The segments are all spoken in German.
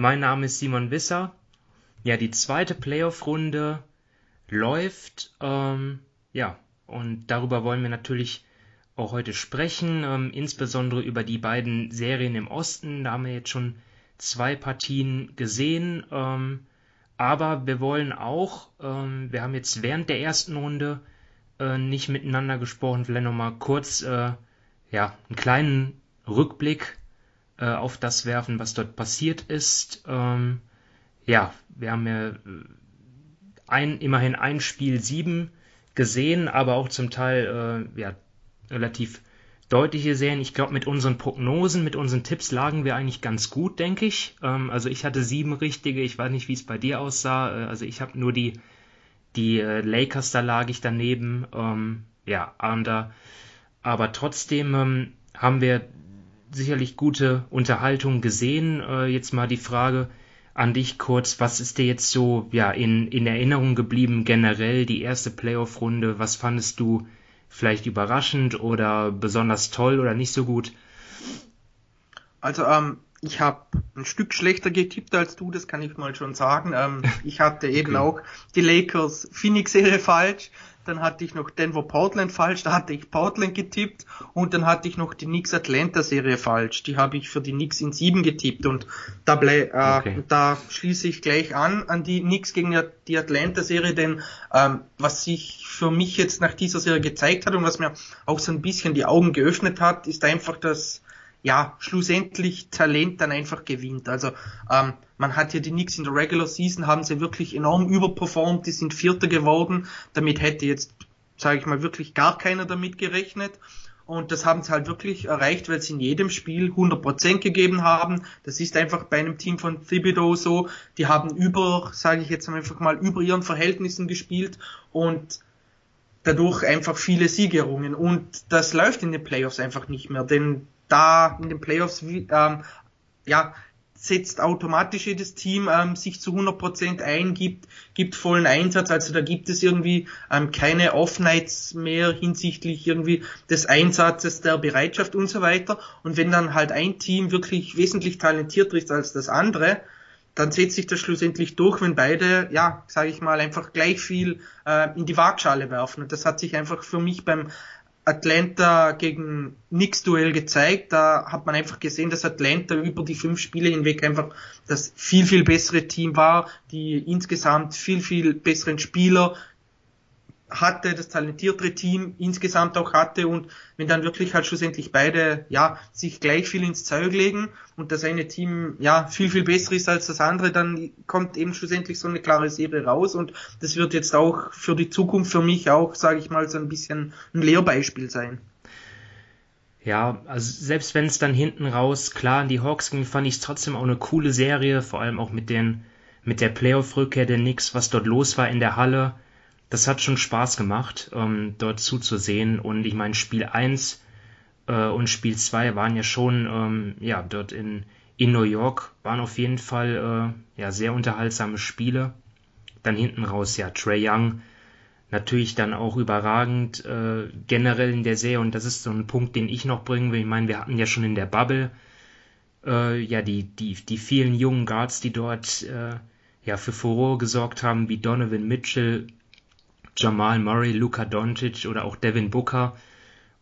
Mein Name ist Simon Wisser. Ja, die zweite Playoff-Runde läuft. Ähm, ja, und darüber wollen wir natürlich auch heute sprechen, ähm, insbesondere über die beiden Serien im Osten. Da haben wir jetzt schon zwei Partien gesehen. Ähm, aber wir wollen auch, ähm, wir haben jetzt während der ersten Runde äh, nicht miteinander gesprochen, vielleicht nochmal kurz äh, ja, einen kleinen Rückblick äh, auf das werfen, was dort passiert ist. Ähm, ja, wir haben ja äh, ein, immerhin ein Spiel sieben gesehen, aber auch zum Teil äh, ja, relativ deutliche Serien. Ich glaube, mit unseren Prognosen, mit unseren Tipps lagen wir eigentlich ganz gut, denke ich. Ähm, also ich hatte sieben richtige. Ich weiß nicht, wie es bei dir aussah. Äh, also ich habe nur die, die äh, Lakers, da lag ich daneben. Ähm, ja, aber, aber trotzdem ähm, haben wir sicherlich gute Unterhaltung gesehen. Äh, jetzt mal die Frage an dich kurz, was ist dir jetzt so ja, in, in Erinnerung geblieben generell, die erste Playoff-Runde? Was fandest du vielleicht überraschend oder besonders toll oder nicht so gut? Also ähm, ich habe ein Stück schlechter getippt als du, das kann ich mal schon sagen. Ähm, ich hatte eben okay. auch die Lakers Phoenix-Serie falsch dann hatte ich noch Denver Portland falsch, da hatte ich Portland getippt und dann hatte ich noch die Knicks Atlanta Serie falsch. Die habe ich für die Knicks in sieben getippt und da, blei, äh, okay. da schließe ich gleich an an die Knicks gegen die Atlanta Serie, denn ähm, was sich für mich jetzt nach dieser Serie gezeigt hat und was mir auch so ein bisschen die Augen geöffnet hat, ist einfach das ja, schlussendlich Talent dann einfach gewinnt. Also ähm, man hat ja die Knicks in der Regular Season, haben sie wirklich enorm überperformt, die sind Vierter geworden. Damit hätte jetzt, sage ich mal, wirklich gar keiner damit gerechnet. Und das haben sie halt wirklich erreicht, weil sie in jedem Spiel 100% gegeben haben. Das ist einfach bei einem Team von Thibodeau so. Die haben über, sage ich jetzt einfach mal, über ihren Verhältnissen gespielt und dadurch einfach viele Siegerungen. Und das läuft in den Playoffs einfach nicht mehr, denn da in den Playoffs ähm, ja setzt automatisch jedes Team ähm, sich zu 100% ein, gibt, gibt vollen Einsatz. Also da gibt es irgendwie ähm, keine Off-Nights mehr hinsichtlich irgendwie des Einsatzes, der Bereitschaft und so weiter. Und wenn dann halt ein Team wirklich wesentlich talentierter ist als das andere, dann setzt sich das schlussendlich durch, wenn beide, ja, sage ich mal, einfach gleich viel äh, in die Waagschale werfen. Und das hat sich einfach für mich beim Atlanta gegen Knicks Duell gezeigt. Da hat man einfach gesehen, dass Atlanta über die fünf Spiele hinweg einfach das viel, viel bessere Team war, die insgesamt viel, viel besseren Spieler, hatte, das talentiertere Team insgesamt auch hatte und wenn dann wirklich halt schlussendlich beide, ja, sich gleich viel ins Zeug legen und das eine Team, ja, viel, viel besser ist als das andere, dann kommt eben schlussendlich so eine klare Serie raus und das wird jetzt auch für die Zukunft für mich auch, sage ich mal, so ein bisschen ein Lehrbeispiel sein. Ja, also selbst wenn es dann hinten raus klar an die Hawks ging, fand ich es trotzdem auch eine coole Serie, vor allem auch mit den mit der Playoff-Rückkehr der Knicks, was dort los war in der Halle das hat schon Spaß gemacht, ähm, dort zuzusehen. Und ich meine, Spiel 1 äh, und Spiel 2 waren ja schon, ähm, ja, dort in, in New York, waren auf jeden Fall äh, ja, sehr unterhaltsame Spiele. Dann hinten raus, ja, Trey Young, natürlich dann auch überragend äh, generell in der Serie. Und das ist so ein Punkt, den ich noch bringen will. Ich meine, wir hatten ja schon in der Bubble äh, ja die, die, die vielen jungen Guards, die dort äh, ja für Furore gesorgt haben, wie Donovan Mitchell, Jamal Murray, Luka Doncic oder auch Devin Booker.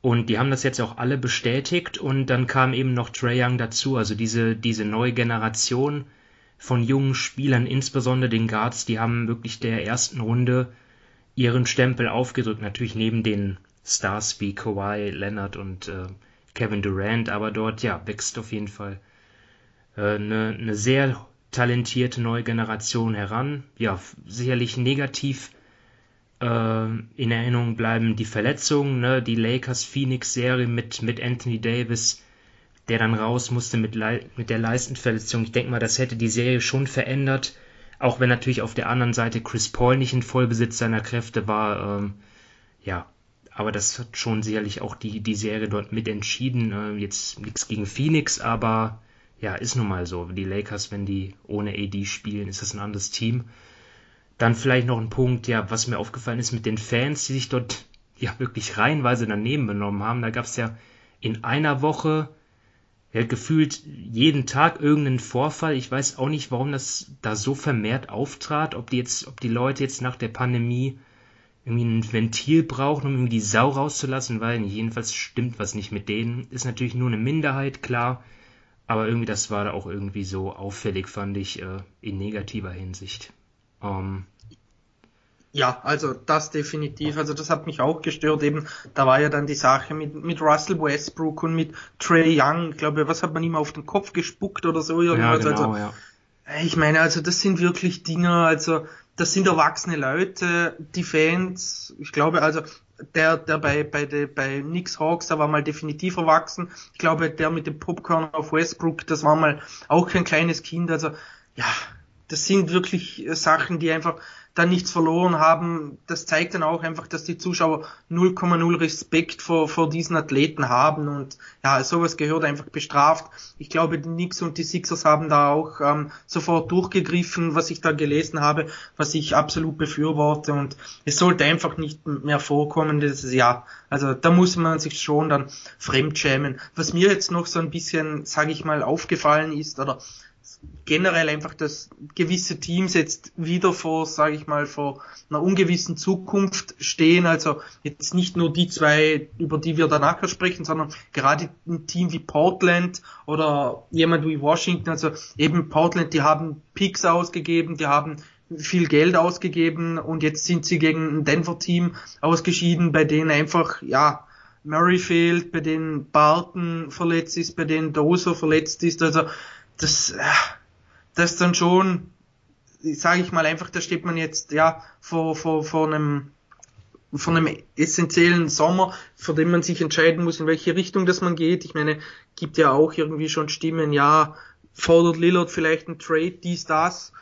Und die haben das jetzt auch alle bestätigt und dann kam eben noch Trey Young dazu, also diese, diese neue Generation von jungen Spielern, insbesondere den Guards, die haben wirklich der ersten Runde ihren Stempel aufgedrückt, natürlich neben den Stars wie Kawhi, Leonard und äh, Kevin Durant, aber dort ja wächst auf jeden Fall äh, eine, eine sehr talentierte neue Generation heran. Ja, sicherlich negativ in Erinnerung bleiben die Verletzungen, ne? die Lakers-Phoenix-Serie mit, mit Anthony Davis der dann raus musste mit, Le mit der Leistenverletzung. Ich denke mal, das hätte die Serie schon verändert, auch wenn natürlich auf der anderen Seite Chris Paul nicht in Vollbesitz seiner Kräfte war. Ähm, ja, aber das hat schon sicherlich auch die, die Serie dort mitentschieden. Äh, jetzt nichts gegen Phoenix, aber ja, ist nun mal so. Die Lakers, wenn die ohne AD spielen, ist das ein anderes Team. Dann vielleicht noch ein Punkt, ja, was mir aufgefallen ist mit den Fans, die sich dort ja wirklich reihenweise daneben benommen haben. Da gab es ja in einer Woche ja, gefühlt jeden Tag irgendeinen Vorfall. Ich weiß auch nicht, warum das da so vermehrt auftrat, ob die jetzt, ob die Leute jetzt nach der Pandemie irgendwie ein Ventil brauchen, um irgendwie die Sau rauszulassen, weil jedenfalls stimmt was nicht mit denen. Ist natürlich nur eine Minderheit, klar, aber irgendwie das war da auch irgendwie so auffällig, fand ich, äh, in negativer Hinsicht. Ähm, ja, also das definitiv. Also das hat mich auch gestört. Eben, da war ja dann die Sache mit, mit Russell Westbrook und mit Trey Young. Ich glaube, was hat man ihm auf den Kopf gespuckt oder so? Irgendwas. Ja, genau, also, ja. Ich meine, also das sind wirklich Dinge, also das sind erwachsene Leute, die Fans, ich glaube, also der, der bei, bei, de, bei Knicks Hawks, der war mal definitiv erwachsen. Ich glaube, der mit dem Popcorn auf Westbrook, das war mal auch kein kleines Kind. Also, ja, das sind wirklich Sachen, die einfach da nichts verloren haben. Das zeigt dann auch einfach, dass die Zuschauer 0,0 Respekt vor, vor diesen Athleten haben und ja, sowas gehört einfach bestraft. Ich glaube, die Knicks und die Sixers haben da auch ähm, sofort durchgegriffen, was ich da gelesen habe, was ich absolut befürworte und es sollte einfach nicht mehr vorkommen, das ist, ja, also da muss man sich schon dann fremdschämen. Was mir jetzt noch so ein bisschen, sage ich mal, aufgefallen ist oder generell einfach, dass gewisse Teams jetzt wieder vor, sage ich mal, vor einer ungewissen Zukunft stehen. Also jetzt nicht nur die zwei, über die wir danach sprechen, sondern gerade ein Team wie Portland oder jemand wie Washington. Also eben Portland, die haben Picks ausgegeben, die haben viel Geld ausgegeben und jetzt sind sie gegen ein Denver-Team ausgeschieden, bei denen einfach, ja, Murray fehlt, bei denen Barton verletzt ist, bei denen Dozer verletzt ist. Also das, äh, das dann schon, sage ich mal einfach, da steht man jetzt ja vor, vor, vor einem von einem essentiellen Sommer, vor dem man sich entscheiden muss, in welche Richtung das man geht. Ich meine, gibt ja auch irgendwie schon Stimmen, ja, fordert Lillard vielleicht ein Trade, dies, das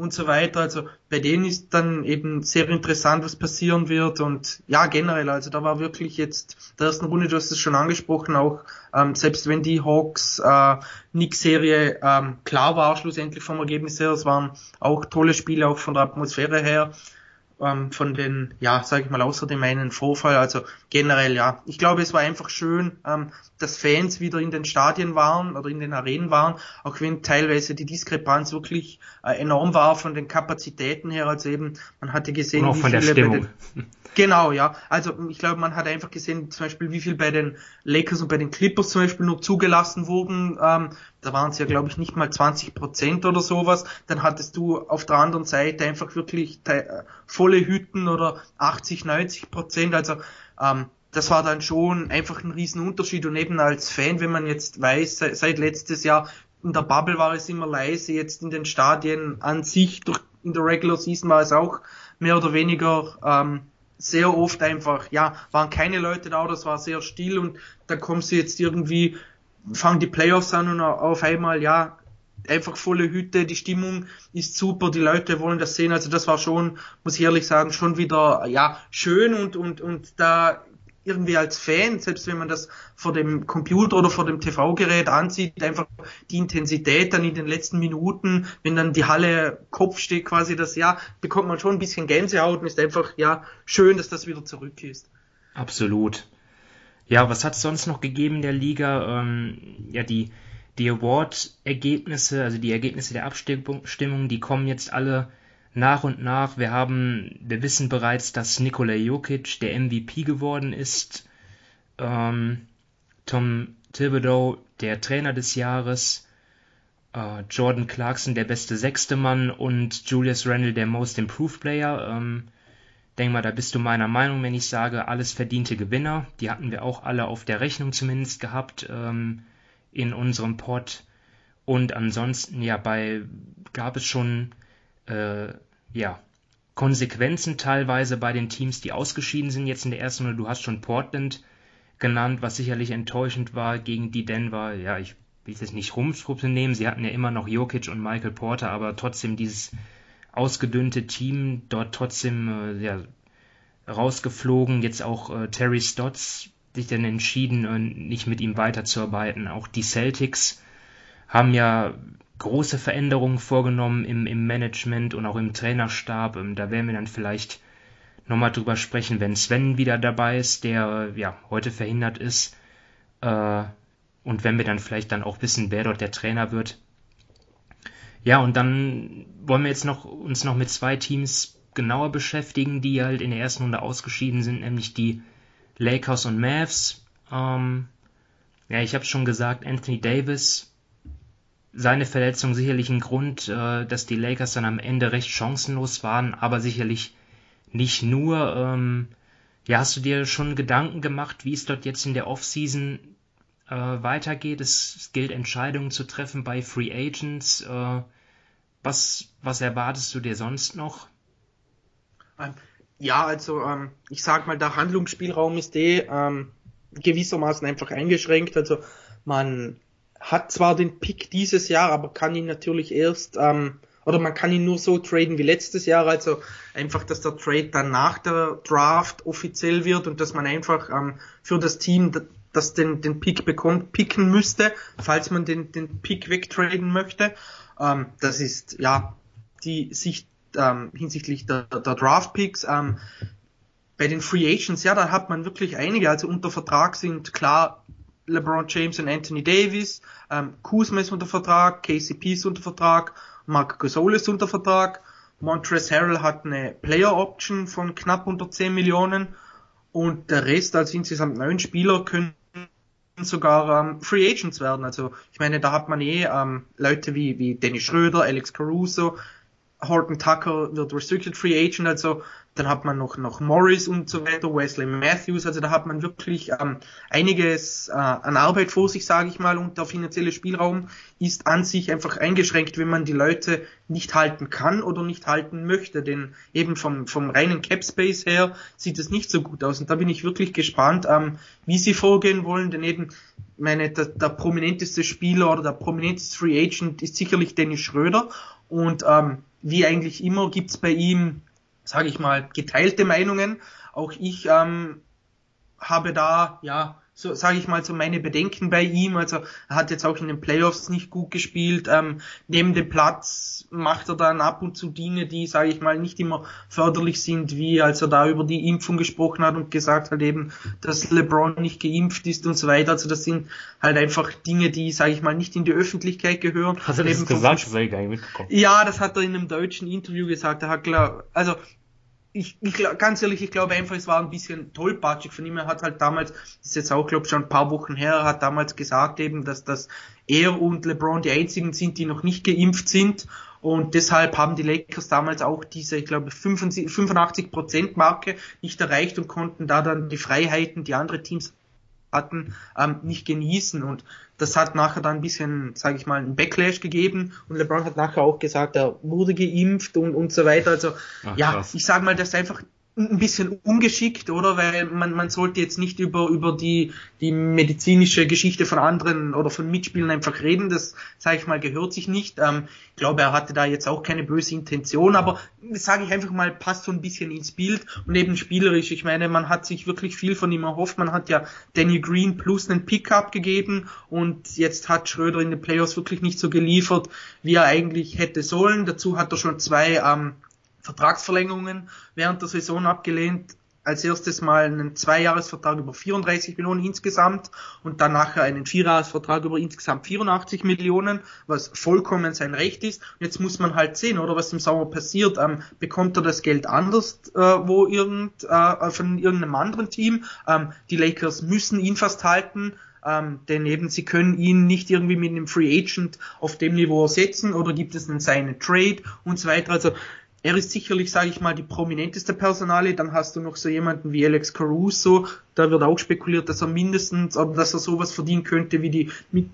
und so weiter. Also bei denen ist dann eben sehr interessant, was passieren wird und ja, generell, also da war wirklich jetzt der ersten Runde, du hast es schon angesprochen, auch ähm, selbst wenn die Hawks äh, Knicks-Serie ähm, klar war, schlussendlich vom Ergebnis her, es waren auch tolle Spiele, auch von der Atmosphäre her, ähm, von den, ja, sage ich mal, außer dem einen Vorfall. Also generell, ja. Ich glaube, es war einfach schön, ähm, dass Fans wieder in den Stadien waren oder in den Arenen waren, auch wenn teilweise die Diskrepanz wirklich äh, enorm war von den Kapazitäten her. Also eben, man hatte gesehen, Und auch wie von viele der Stimmung. Den, genau, ja. Also ich glaube, man hat einfach gesehen, zum Beispiel, wie viel bei den Lakers und bei den Clippers zum Beispiel nur zugelassen wurden. Ähm, da waren es ja, glaube ich, nicht mal 20 Prozent oder sowas. Dann hattest du auf der anderen Seite einfach wirklich äh, volle Hütten oder 80, 90 Prozent. Also ähm, das war dann schon einfach ein Riesenunterschied. Und eben als Fan, wenn man jetzt weiß, seit, seit letztes Jahr in der Bubble war es immer leise, jetzt in den Stadien an sich, durch, in der Regular Season war es auch mehr oder weniger ähm, sehr oft einfach, ja, waren keine Leute da, das war sehr still und da kommst du jetzt irgendwie, fangen die Playoffs an und auf einmal, ja, einfach volle Hütte, die Stimmung ist super, die Leute wollen das sehen, also das war schon, muss ich ehrlich sagen, schon wieder, ja, schön und, und, und da irgendwie als Fan, selbst wenn man das vor dem Computer oder vor dem TV-Gerät ansieht, einfach die Intensität dann in den letzten Minuten, wenn dann die Halle Kopf steht quasi, das ja, bekommt man schon ein bisschen Gänsehaut und ist einfach, ja, schön, dass das wieder zurück ist. Absolut. Ja, was hat es sonst noch gegeben in der Liga? Ähm, ja, die, die Award-Ergebnisse, also die Ergebnisse der Abstimmung, die kommen jetzt alle nach und nach. Wir haben, wir wissen bereits, dass Nikola Jokic der MVP geworden ist. Ähm, Tom Thibodeau der Trainer des Jahres. Äh, Jordan Clarkson der beste sechste Mann und Julius Randle der Most Improved Player. Ähm, denk mal, da bist du meiner Meinung, wenn ich sage, alles verdiente Gewinner. Die hatten wir auch alle auf der Rechnung zumindest gehabt ähm, in unserem Pod. Und ansonsten, ja, bei gab es schon äh, ja, Konsequenzen teilweise bei den Teams, die ausgeschieden sind jetzt in der ersten Runde. Du hast schon Portland genannt, was sicherlich enttäuschend war gegen die Denver. Ja, ich will es nicht Rumstruppe nehmen. Sie hatten ja immer noch Jokic und Michael Porter, aber trotzdem dieses ausgedünnte Team dort trotzdem äh, ja, rausgeflogen. Jetzt auch äh, Terry Stotts sich dann entschieden, äh, nicht mit ihm weiterzuarbeiten. Auch die Celtics haben ja große Veränderungen vorgenommen im, im Management und auch im Trainerstab. Ähm, da werden wir dann vielleicht nochmal drüber sprechen, wenn Sven wieder dabei ist, der ja heute verhindert ist. Äh, und wenn wir dann vielleicht dann auch wissen, wer dort der Trainer wird. Ja, und dann wollen wir jetzt noch uns noch mit zwei Teams genauer beschäftigen, die halt in der ersten Runde ausgeschieden sind, nämlich die Lakers und Mavs. Ähm, ja, ich habe schon gesagt, Anthony Davis, seine Verletzung sicherlich ein Grund, äh, dass die Lakers dann am Ende recht chancenlos waren, aber sicherlich nicht nur. Ähm, ja, hast du dir schon Gedanken gemacht, wie es dort jetzt in der Offseason äh, weitergeht? Es, gilt Entscheidungen zu treffen bei Free Agents. Äh, was, was erwartest du dir sonst noch? Ähm, ja, also ähm, ich sag mal, der Handlungsspielraum ist eh ähm, gewissermaßen einfach eingeschränkt. Also man hat zwar den Pick dieses Jahr, aber kann ihn natürlich erst ähm, oder man kann ihn nur so traden wie letztes Jahr, also einfach, dass der Trade dann nach der Draft offiziell wird und dass man einfach ähm, für das Team, das den, den Pick bekommt, picken müsste, falls man den, den Pick wegtraden möchte. Ähm, das ist ja die Sicht ähm, hinsichtlich der, der Draft Picks. Ähm, bei den Free Agents, ja, da hat man wirklich einige. Also unter Vertrag sind klar LeBron James und Anthony Davis, ähm, Kuzma ist unter Vertrag, KCP ist unter Vertrag, Mark Gasol ist unter Vertrag, Montrezl Harrell hat eine Player Option von knapp unter 10 Millionen und der Rest, also insgesamt neun Spieler, können sogar ähm, Free Agents werden. Also ich meine, da hat man eh ähm, Leute wie, wie Dennis Schröder, Alex Caruso, Horton Tucker wird Restricted Free Agent, also dann hat man noch, noch Morris und so weiter, Wesley Matthews, also da hat man wirklich ähm, einiges äh, an Arbeit vor sich, sage ich mal, und der finanzielle Spielraum ist an sich einfach eingeschränkt, wenn man die Leute nicht halten kann oder nicht halten möchte, denn eben vom, vom reinen Cap Space her sieht es nicht so gut aus. Und da bin ich wirklich gespannt, ähm, wie sie vorgehen wollen, denn eben meine, der, der prominenteste Spieler oder der prominenteste Free Agent ist sicherlich Dennis Schröder und ähm, wie eigentlich immer gibt's bei ihm, sage ich mal, geteilte Meinungen. Auch ich ähm, habe da, ja, so sage ich mal so meine Bedenken bei ihm. Also er hat jetzt auch in den Playoffs nicht gut gespielt. Ähm, neben dem Platz macht er dann ab und zu Dinge, die, sage ich mal, nicht immer förderlich sind, wie als er da über die Impfung gesprochen hat und gesagt hat eben, dass LeBron nicht geimpft ist und so weiter. Also das sind halt einfach Dinge, die, sage ich mal, nicht in die Öffentlichkeit gehören. Hast du das gesagt? Das habe ich gar nicht mitbekommen. Ja, das hat er in einem deutschen Interview gesagt. Er hat klar, also ich, ich ganz ehrlich, ich glaube einfach, es war ein bisschen tollpatschig von ihm. Er hat halt damals, ist jetzt auch, glaube ich, schon ein paar Wochen her, hat damals gesagt eben, dass, dass er und LeBron die einzigen sind, die noch nicht geimpft sind. Und deshalb haben die Lakers damals auch diese, ich glaube, 85% Marke nicht erreicht und konnten da dann die Freiheiten, die andere Teams hatten, ähm, nicht genießen. Und das hat nachher dann ein bisschen, sage ich mal, einen Backlash gegeben. Und LeBron hat nachher auch gesagt, er wurde geimpft und, und so weiter. Also Ach, ja, krass. ich sage mal, das ist einfach ein bisschen ungeschickt, oder? Weil man, man sollte jetzt nicht über, über die, die medizinische Geschichte von anderen oder von Mitspielern einfach reden. Das, sage ich mal, gehört sich nicht. Ähm, ich glaube, er hatte da jetzt auch keine böse Intention, aber sage ich einfach mal, passt so ein bisschen ins Bild und eben spielerisch. Ich meine, man hat sich wirklich viel von ihm erhofft. Man hat ja Danny Green plus einen Pickup gegeben und jetzt hat Schröder in den Playoffs wirklich nicht so geliefert, wie er eigentlich hätte sollen. Dazu hat er schon zwei ähm, Vertragsverlängerungen während der Saison abgelehnt. Als erstes mal einen Zweijahresvertrag über 34 Millionen insgesamt und dann nachher einen Vierjahresvertrag über insgesamt 84 Millionen, was vollkommen sein Recht ist. Und jetzt muss man halt sehen, oder was im Sommer passiert. Ähm, bekommt er das Geld anders äh, wo irgend, äh, von irgendeinem anderen Team? Ähm, die Lakers müssen ihn fast halten. Ähm, denn eben sie können ihn nicht irgendwie mit einem Free Agent auf dem Niveau ersetzen oder gibt es einen seinen Trade und so weiter. Also er ist sicherlich, sage ich mal, die prominenteste Personale. Dann hast du noch so jemanden wie Alex Caruso. Da wird auch spekuliert, dass er mindestens, dass er sowas verdienen könnte wie die, mit,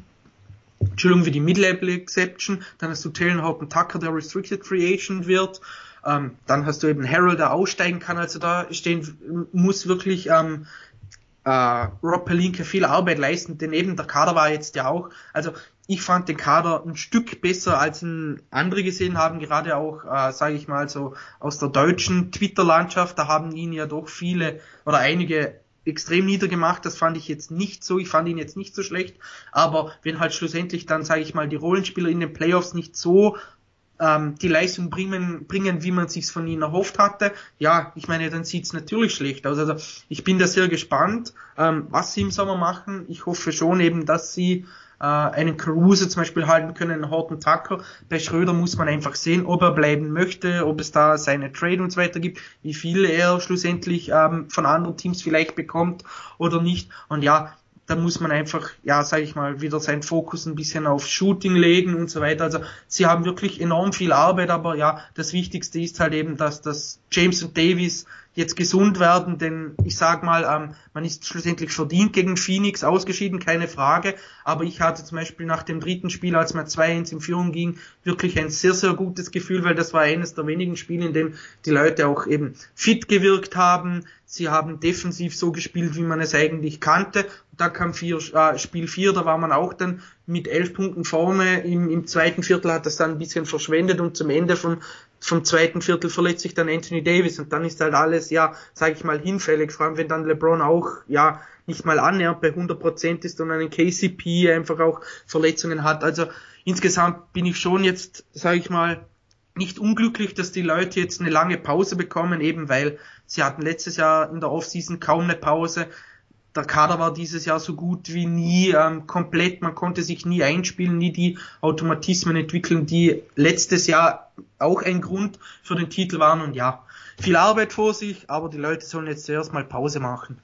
Entschuldigung, wie die Mid-Level Exception. Dann hast du Taylor Horton Tucker, der Restricted Free Agent wird. Ähm, dann hast du eben Harold, der aussteigen kann. Also da stehen, muss wirklich ähm, äh, Rob Pelinka viel Arbeit leisten, denn eben der Kader war jetzt ja auch, also ich fand den Kader ein Stück besser, als ihn andere gesehen haben, gerade auch, äh, sage ich mal so, aus der deutschen Twitter-Landschaft, da haben ihn ja doch viele oder einige extrem niedergemacht, das fand ich jetzt nicht so, ich fand ihn jetzt nicht so schlecht, aber wenn halt schlussendlich dann, sage ich mal, die Rollenspieler in den Playoffs nicht so ähm, die Leistung bringen, bringen, wie man sich's von ihnen erhofft hatte, ja, ich meine, dann sieht's natürlich schlecht aus. Also ich bin da sehr gespannt, ähm, was sie im Sommer machen. Ich hoffe schon eben, dass sie äh, einen Caruso zum Beispiel halten können, einen Horton Tucker. Bei Schröder muss man einfach sehen, ob er bleiben möchte, ob es da seine Trade und so weiter gibt, wie viel er schlussendlich ähm, von anderen Teams vielleicht bekommt oder nicht. Und ja, da muss man einfach, ja, sage ich mal, wieder seinen Fokus ein bisschen auf Shooting legen und so weiter. Also sie haben wirklich enorm viel Arbeit, aber ja, das Wichtigste ist halt eben, dass das James und Davis jetzt gesund werden, denn ich sag mal, ähm, man ist schlussendlich verdient gegen Phoenix ausgeschieden, keine Frage, aber ich hatte zum Beispiel nach dem dritten Spiel, als man 2-1 in Führung ging, wirklich ein sehr, sehr gutes Gefühl, weil das war eines der wenigen Spiele, in dem die Leute auch eben fit gewirkt haben, sie haben defensiv so gespielt, wie man es eigentlich kannte, da kam vier, äh, Spiel 4, da war man auch dann mit elf Punkten vorne, im, im zweiten Viertel hat das dann ein bisschen verschwendet und zum Ende vom vom zweiten Viertel verletzt sich dann Anthony Davis und dann ist halt alles, ja, sage ich mal, hinfällig, vor allem wenn dann LeBron auch, ja, nicht mal annähernd bei 100% ist und einen KCP einfach auch Verletzungen hat. Also insgesamt bin ich schon jetzt, sage ich mal, nicht unglücklich, dass die Leute jetzt eine lange Pause bekommen, eben weil sie hatten letztes Jahr in der Offseason kaum eine Pause der Kader war dieses Jahr so gut wie nie ähm, komplett, man konnte sich nie einspielen, nie die Automatismen entwickeln, die letztes Jahr auch ein Grund für den Titel waren und ja, viel Arbeit vor sich, aber die Leute sollen jetzt zuerst mal Pause machen.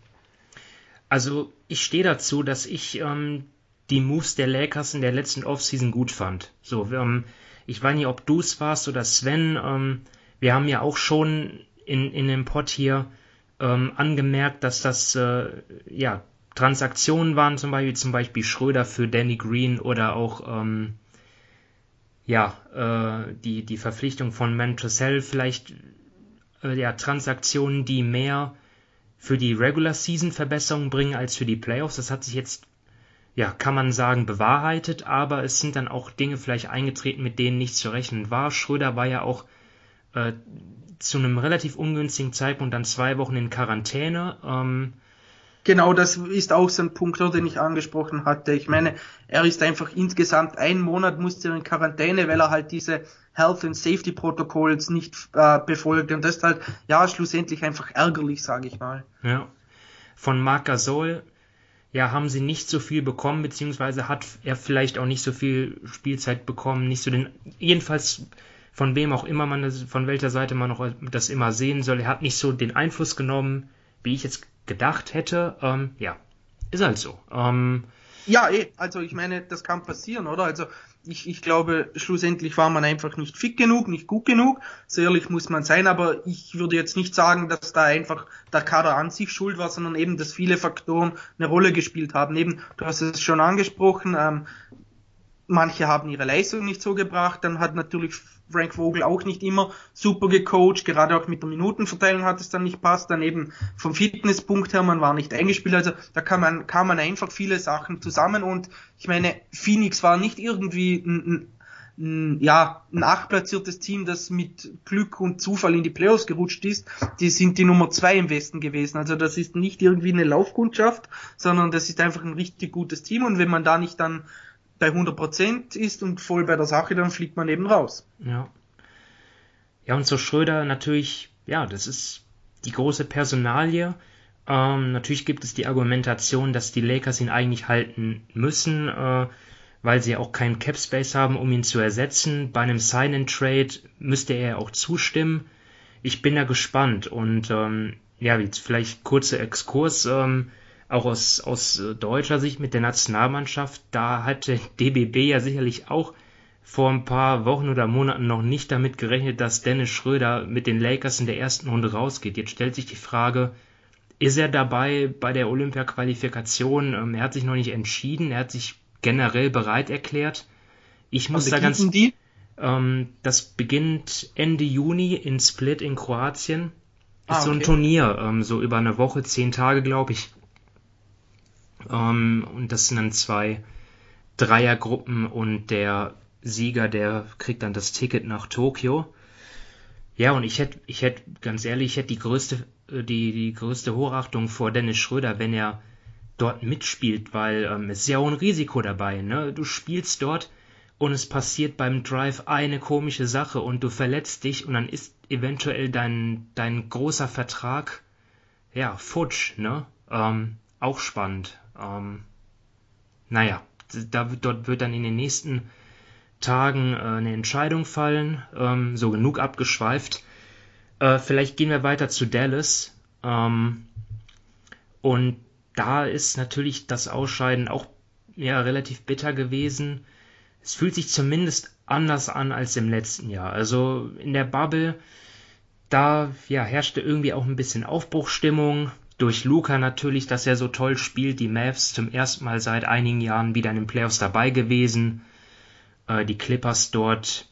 Also ich stehe dazu, dass ich ähm, die Moves der Lakers in der letzten Offseason gut fand. So, ähm, ich weiß nicht, ob du es warst oder Sven, ähm, wir haben ja auch schon in, in dem Pod hier ähm, angemerkt, dass das äh, ja, Transaktionen waren, zum Beispiel, zum Beispiel Schröder für Danny Green oder auch ähm, ja, äh, die, die Verpflichtung von Mantressell, vielleicht äh, ja, Transaktionen, die mehr für die Regular Season Verbesserungen bringen als für die Playoffs. Das hat sich jetzt, ja, kann man sagen, bewahrheitet, aber es sind dann auch Dinge vielleicht eingetreten, mit denen nichts zu rechnen war. Schröder war ja auch äh, zu einem relativ ungünstigen Zeitpunkt dann zwei Wochen in Quarantäne. Ähm, Genau, das ist auch so ein Punkt, den ich angesprochen hatte. Ich meine, er ist einfach insgesamt einen Monat musste er in Quarantäne, weil er halt diese Health and Safety Protocols nicht äh, befolgt. Und das ist halt, ja, schlussendlich einfach ärgerlich, sage ich mal. Ja. Von Marc Gasol, ja, haben sie nicht so viel bekommen, beziehungsweise hat er vielleicht auch nicht so viel Spielzeit bekommen, nicht so den, jedenfalls von wem auch immer man das, von welcher Seite man noch das immer sehen soll. Er hat nicht so den Einfluss genommen, wie ich jetzt gedacht hätte. Ähm, ja, ist halt so. Ähm, ja, eh, also ich meine, das kann passieren, oder? Also ich, ich glaube, schlussendlich war man einfach nicht fit genug, nicht gut genug. So ehrlich muss man sein, aber ich würde jetzt nicht sagen, dass da einfach der Kader an sich schuld war, sondern eben, dass viele Faktoren eine Rolle gespielt haben. Eben, du hast es schon angesprochen, ähm, manche haben ihre Leistung nicht so gebracht, dann hat natürlich Frank Vogel auch nicht immer super gecoacht, gerade auch mit der Minutenverteilung hat es dann nicht passt, dann eben vom Fitnesspunkt her, man war nicht eingespielt, also da kann man, kann man einfach viele Sachen zusammen und ich meine, Phoenix war nicht irgendwie ein, ein, ja, ein achtplatziertes Team, das mit Glück und Zufall in die Playoffs gerutscht ist, die sind die Nummer zwei im Westen gewesen. Also das ist nicht irgendwie eine Laufkundschaft, sondern das ist einfach ein richtig gutes Team und wenn man da nicht dann bei 100% ist und voll bei der Sache, dann fliegt man eben raus. Ja. Ja, und so Schröder natürlich, ja, das ist die große Personalie. Ähm, natürlich gibt es die Argumentation, dass die Lakers ihn eigentlich halten müssen, äh, weil sie auch keinen Cap Space haben, um ihn zu ersetzen. Bei einem Sign and Trade müsste er auch zustimmen. Ich bin da gespannt und ähm, ja, jetzt vielleicht kurzer Exkurs. Ähm, auch aus, aus äh, deutscher Sicht mit der Nationalmannschaft, da hatte DBB ja sicherlich auch vor ein paar Wochen oder Monaten noch nicht damit gerechnet, dass Dennis Schröder mit den Lakers in der ersten Runde rausgeht. Jetzt stellt sich die Frage, ist er dabei bei der Olympia-Qualifikation? Ähm, er hat sich noch nicht entschieden, er hat sich generell bereit erklärt. Ich muss da ganz. Die? Ähm, das beginnt Ende Juni in Split in Kroatien. Ist ah, okay. so ein Turnier, ähm, so über eine Woche, zehn Tage, glaube ich. Ähm, und das sind dann zwei Dreiergruppen und der Sieger, der kriegt dann das Ticket nach Tokio. Ja, und ich hätte, ich hätte, ganz ehrlich, ich hätte die größte, äh, die, die größte Hochachtung vor Dennis Schröder, wenn er dort mitspielt, weil ähm, es ist ja auch ein Risiko dabei, ne? Du spielst dort und es passiert beim Drive eine komische Sache und du verletzt dich und dann ist eventuell dein, dein großer Vertrag, ja, futsch, ne? Ähm, auch spannend. Ähm, naja, da, dort wird dann in den nächsten Tagen äh, eine Entscheidung fallen. Ähm, so genug abgeschweift. Äh, vielleicht gehen wir weiter zu Dallas. Ähm, und da ist natürlich das Ausscheiden auch ja, relativ bitter gewesen. Es fühlt sich zumindest anders an als im letzten Jahr. Also in der Bubble, da ja, herrschte irgendwie auch ein bisschen Aufbruchstimmung. Durch Luca natürlich, dass er so toll spielt. Die Mavs zum ersten Mal seit einigen Jahren wieder in den Playoffs dabei gewesen äh, die Clippers dort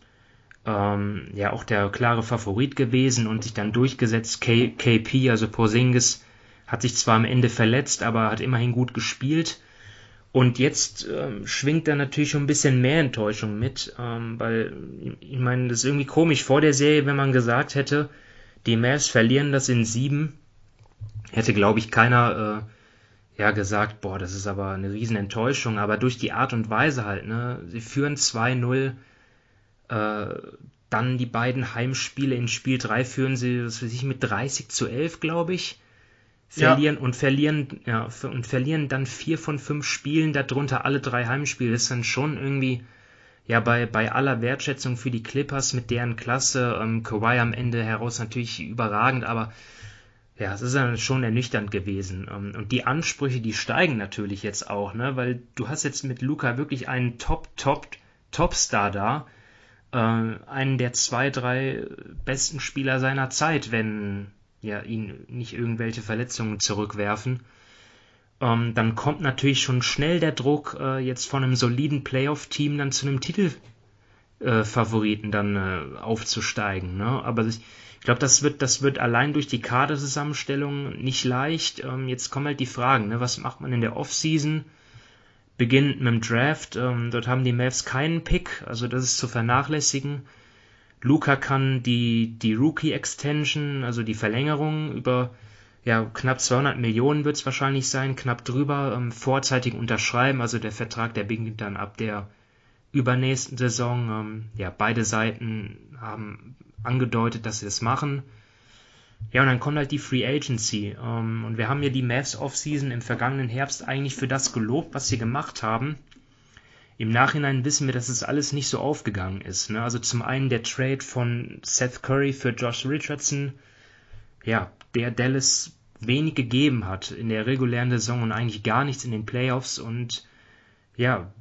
ähm, ja auch der klare Favorit gewesen und sich dann durchgesetzt. K KP, also Porzingis, hat sich zwar am Ende verletzt, aber hat immerhin gut gespielt. Und jetzt ähm, schwingt da natürlich schon ein bisschen mehr Enttäuschung mit, ähm, weil ich meine, das ist irgendwie komisch vor der Serie, wenn man gesagt hätte, die Mavs verlieren das in sieben, hätte glaube ich keiner äh, ja gesagt, boah, das ist aber eine Riesenenttäuschung, aber durch die Art und Weise halt, ne, sie führen 2-0, äh, dann die beiden Heimspiele in Spiel 3 führen sie, was weiß ich, mit 30 zu 11, glaube ich, verlieren ja. und verlieren, ja, und verlieren dann vier von fünf Spielen, darunter alle drei Heimspiele, das ist dann schon irgendwie, ja, bei, bei aller Wertschätzung für die Clippers mit deren Klasse, ähm, Kawhi am Ende heraus natürlich überragend, aber ja, es ist dann schon ernüchternd gewesen. Ähm, und die Ansprüche, die steigen natürlich jetzt auch, ne? Weil du hast jetzt mit Luca wirklich einen Top, Top, Topstar da. Äh, einen der zwei, drei besten Spieler seiner Zeit, wenn ja ihn nicht irgendwelche Verletzungen zurückwerfen. Ähm, dann kommt natürlich schon schnell der Druck, äh, jetzt von einem soliden Playoff-Team dann zu einem Titelfavoriten äh, dann aufzusteigen. Ne? Aber ich, ich glaube, das wird, das wird allein durch die Kaderzusammenstellung nicht leicht. Ähm, jetzt kommen halt die Fragen, ne? was macht man in der Offseason? Beginnt mit dem Draft. Ähm, dort haben die Mavs keinen Pick, also das ist zu vernachlässigen. Luca kann die, die Rookie-Extension, also die Verlängerung über ja, knapp 200 Millionen wird es wahrscheinlich sein, knapp drüber, ähm, vorzeitig unterschreiben. Also der Vertrag, der beginnt dann ab der übernächsten Saison. Ähm, ja, beide Seiten haben angedeutet, dass sie das machen. Ja, und dann kommt halt die Free Agency. Ähm, und wir haben ja die Mavs Offseason im vergangenen Herbst eigentlich für das gelobt, was sie gemacht haben. Im Nachhinein wissen wir, dass es alles nicht so aufgegangen ist. Ne? Also zum einen der Trade von Seth Curry für Josh Richardson, ja, der Dallas wenig gegeben hat in der regulären Saison und eigentlich gar nichts in den Playoffs und ja,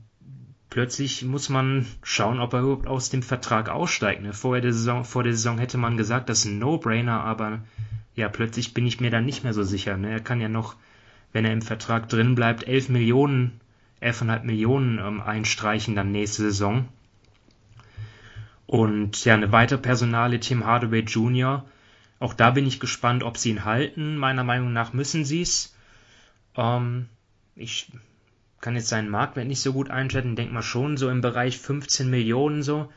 plötzlich muss man schauen, ob er überhaupt aus dem Vertrag aussteigt. Ne? Vor, der Saison, vor der Saison hätte man gesagt, das ist ein No-Brainer, aber ja, plötzlich bin ich mir dann nicht mehr so sicher. Ne? Er kann ja noch, wenn er im Vertrag drin bleibt, 11 Millionen, 11,5 Millionen ähm, einstreichen dann nächste Saison. Und ja, eine weitere Personale, Tim Hardaway Jr., auch da bin ich gespannt, ob sie ihn halten. Meiner Meinung nach müssen sie es. Ähm, ich kann jetzt seinen Marktwert nicht so gut einschätzen, denkt man schon so im Bereich 15 Millionen so.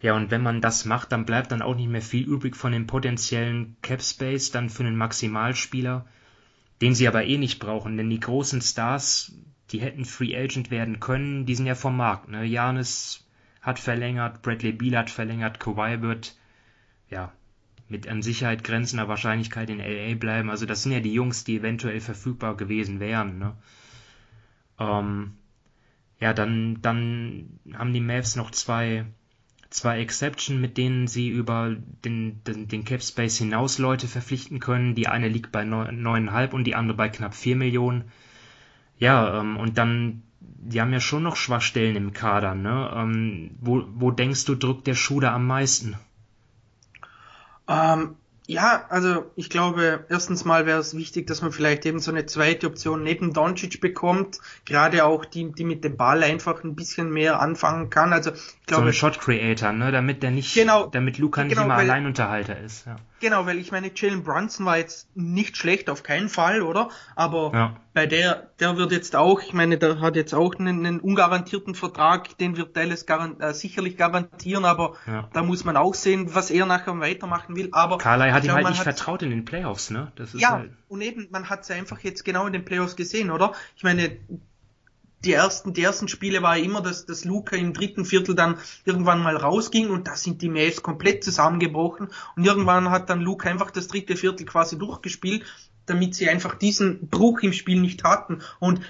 Ja, und wenn man das macht, dann bleibt dann auch nicht mehr viel übrig von dem potenziellen Cap Space dann für einen Maximalspieler, den sie aber eh nicht brauchen, denn die großen Stars, die hätten Free Agent werden können, die sind ja vom Markt. Ne? Janis hat verlängert, Bradley Beal hat verlängert, Kawhi wird ja mit an Sicherheit grenzender Wahrscheinlichkeit in LA bleiben. Also das sind ja die Jungs, die eventuell verfügbar gewesen wären. Ne? Ähm, ja, dann, dann haben die Mavs noch zwei, zwei Exception, mit denen sie über den, den, den Cap Space hinaus Leute verpflichten können. Die eine liegt bei 9,5 und die andere bei knapp 4 Millionen. Ja, ähm, und dann, die haben ja schon noch Schwachstellen im Kader, ne? Ähm, wo, wo denkst du, drückt der Schuh da am meisten? Ähm, Ja, also ich glaube, erstens mal wäre es wichtig, dass man vielleicht eben so eine zweite Option neben Doncic bekommt, gerade auch die, die mit dem Ball einfach ein bisschen mehr anfangen kann. Also ich glaube, so ein Shot Creator, ne, damit der nicht, genau, damit Luca nicht genau, immer weil, Alleinunterhalter ist. Ja. Genau, weil ich meine, Jalen Brunson war jetzt nicht schlecht, auf keinen Fall, oder? Aber ja. bei der, der wird jetzt auch, ich meine, der hat jetzt auch einen, einen ungarantierten Vertrag, den wird Dallas garant, äh, sicherlich garantieren, aber ja. da muss man auch sehen, was er nachher weitermachen will. Aber Carly hat ihm halt nicht vertraut in den Playoffs, ne? Das ist ja, halt... und eben, man hat es einfach jetzt genau in den Playoffs gesehen, oder? Ich meine, die ersten, die ersten Spiele war ja immer, dass, dass Luca im dritten Viertel dann irgendwann mal rausging und da sind die Mavs komplett zusammengebrochen und irgendwann hat dann Luca einfach das dritte Viertel quasi durchgespielt, damit sie einfach diesen Bruch im Spiel nicht hatten und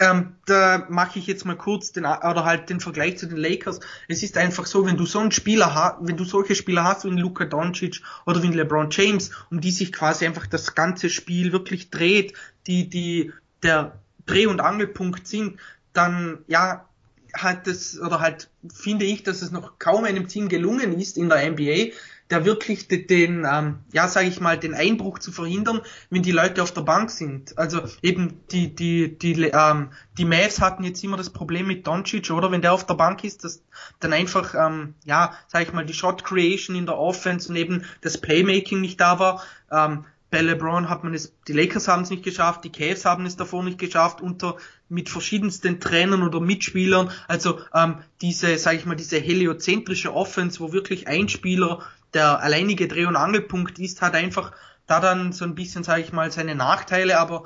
ähm, da mache ich jetzt mal kurz den oder halt den Vergleich zu den Lakers. Es ist einfach so, wenn du so einen Spieler hast, wenn du solche Spieler hast wie Luka Doncic oder wie LeBron James, um die sich quasi einfach das ganze Spiel wirklich dreht, die die der Dreh- und Angelpunkt sind, dann ja hat es oder halt finde ich, dass es noch kaum einem Team gelungen ist in der NBA, der wirklich den, den ähm, ja sage ich mal, den Einbruch zu verhindern, wenn die Leute auf der Bank sind. Also eben die die die ähm, die Mavs hatten jetzt immer das Problem mit Doncic, oder wenn der auf der Bank ist, dass dann einfach ähm, ja sage ich mal die Shot Creation in der Offense und eben das Playmaking nicht da war. Ähm, bei LeBron hat man es, die Lakers haben es nicht geschafft, die Cavs haben es davor nicht geschafft, unter mit verschiedensten Trainern oder Mitspielern. Also ähm, diese, sage ich mal, diese heliozentrische Offense, wo wirklich ein Spieler der alleinige Dreh- und Angelpunkt ist, hat einfach da dann so ein bisschen, sage ich mal, seine Nachteile, aber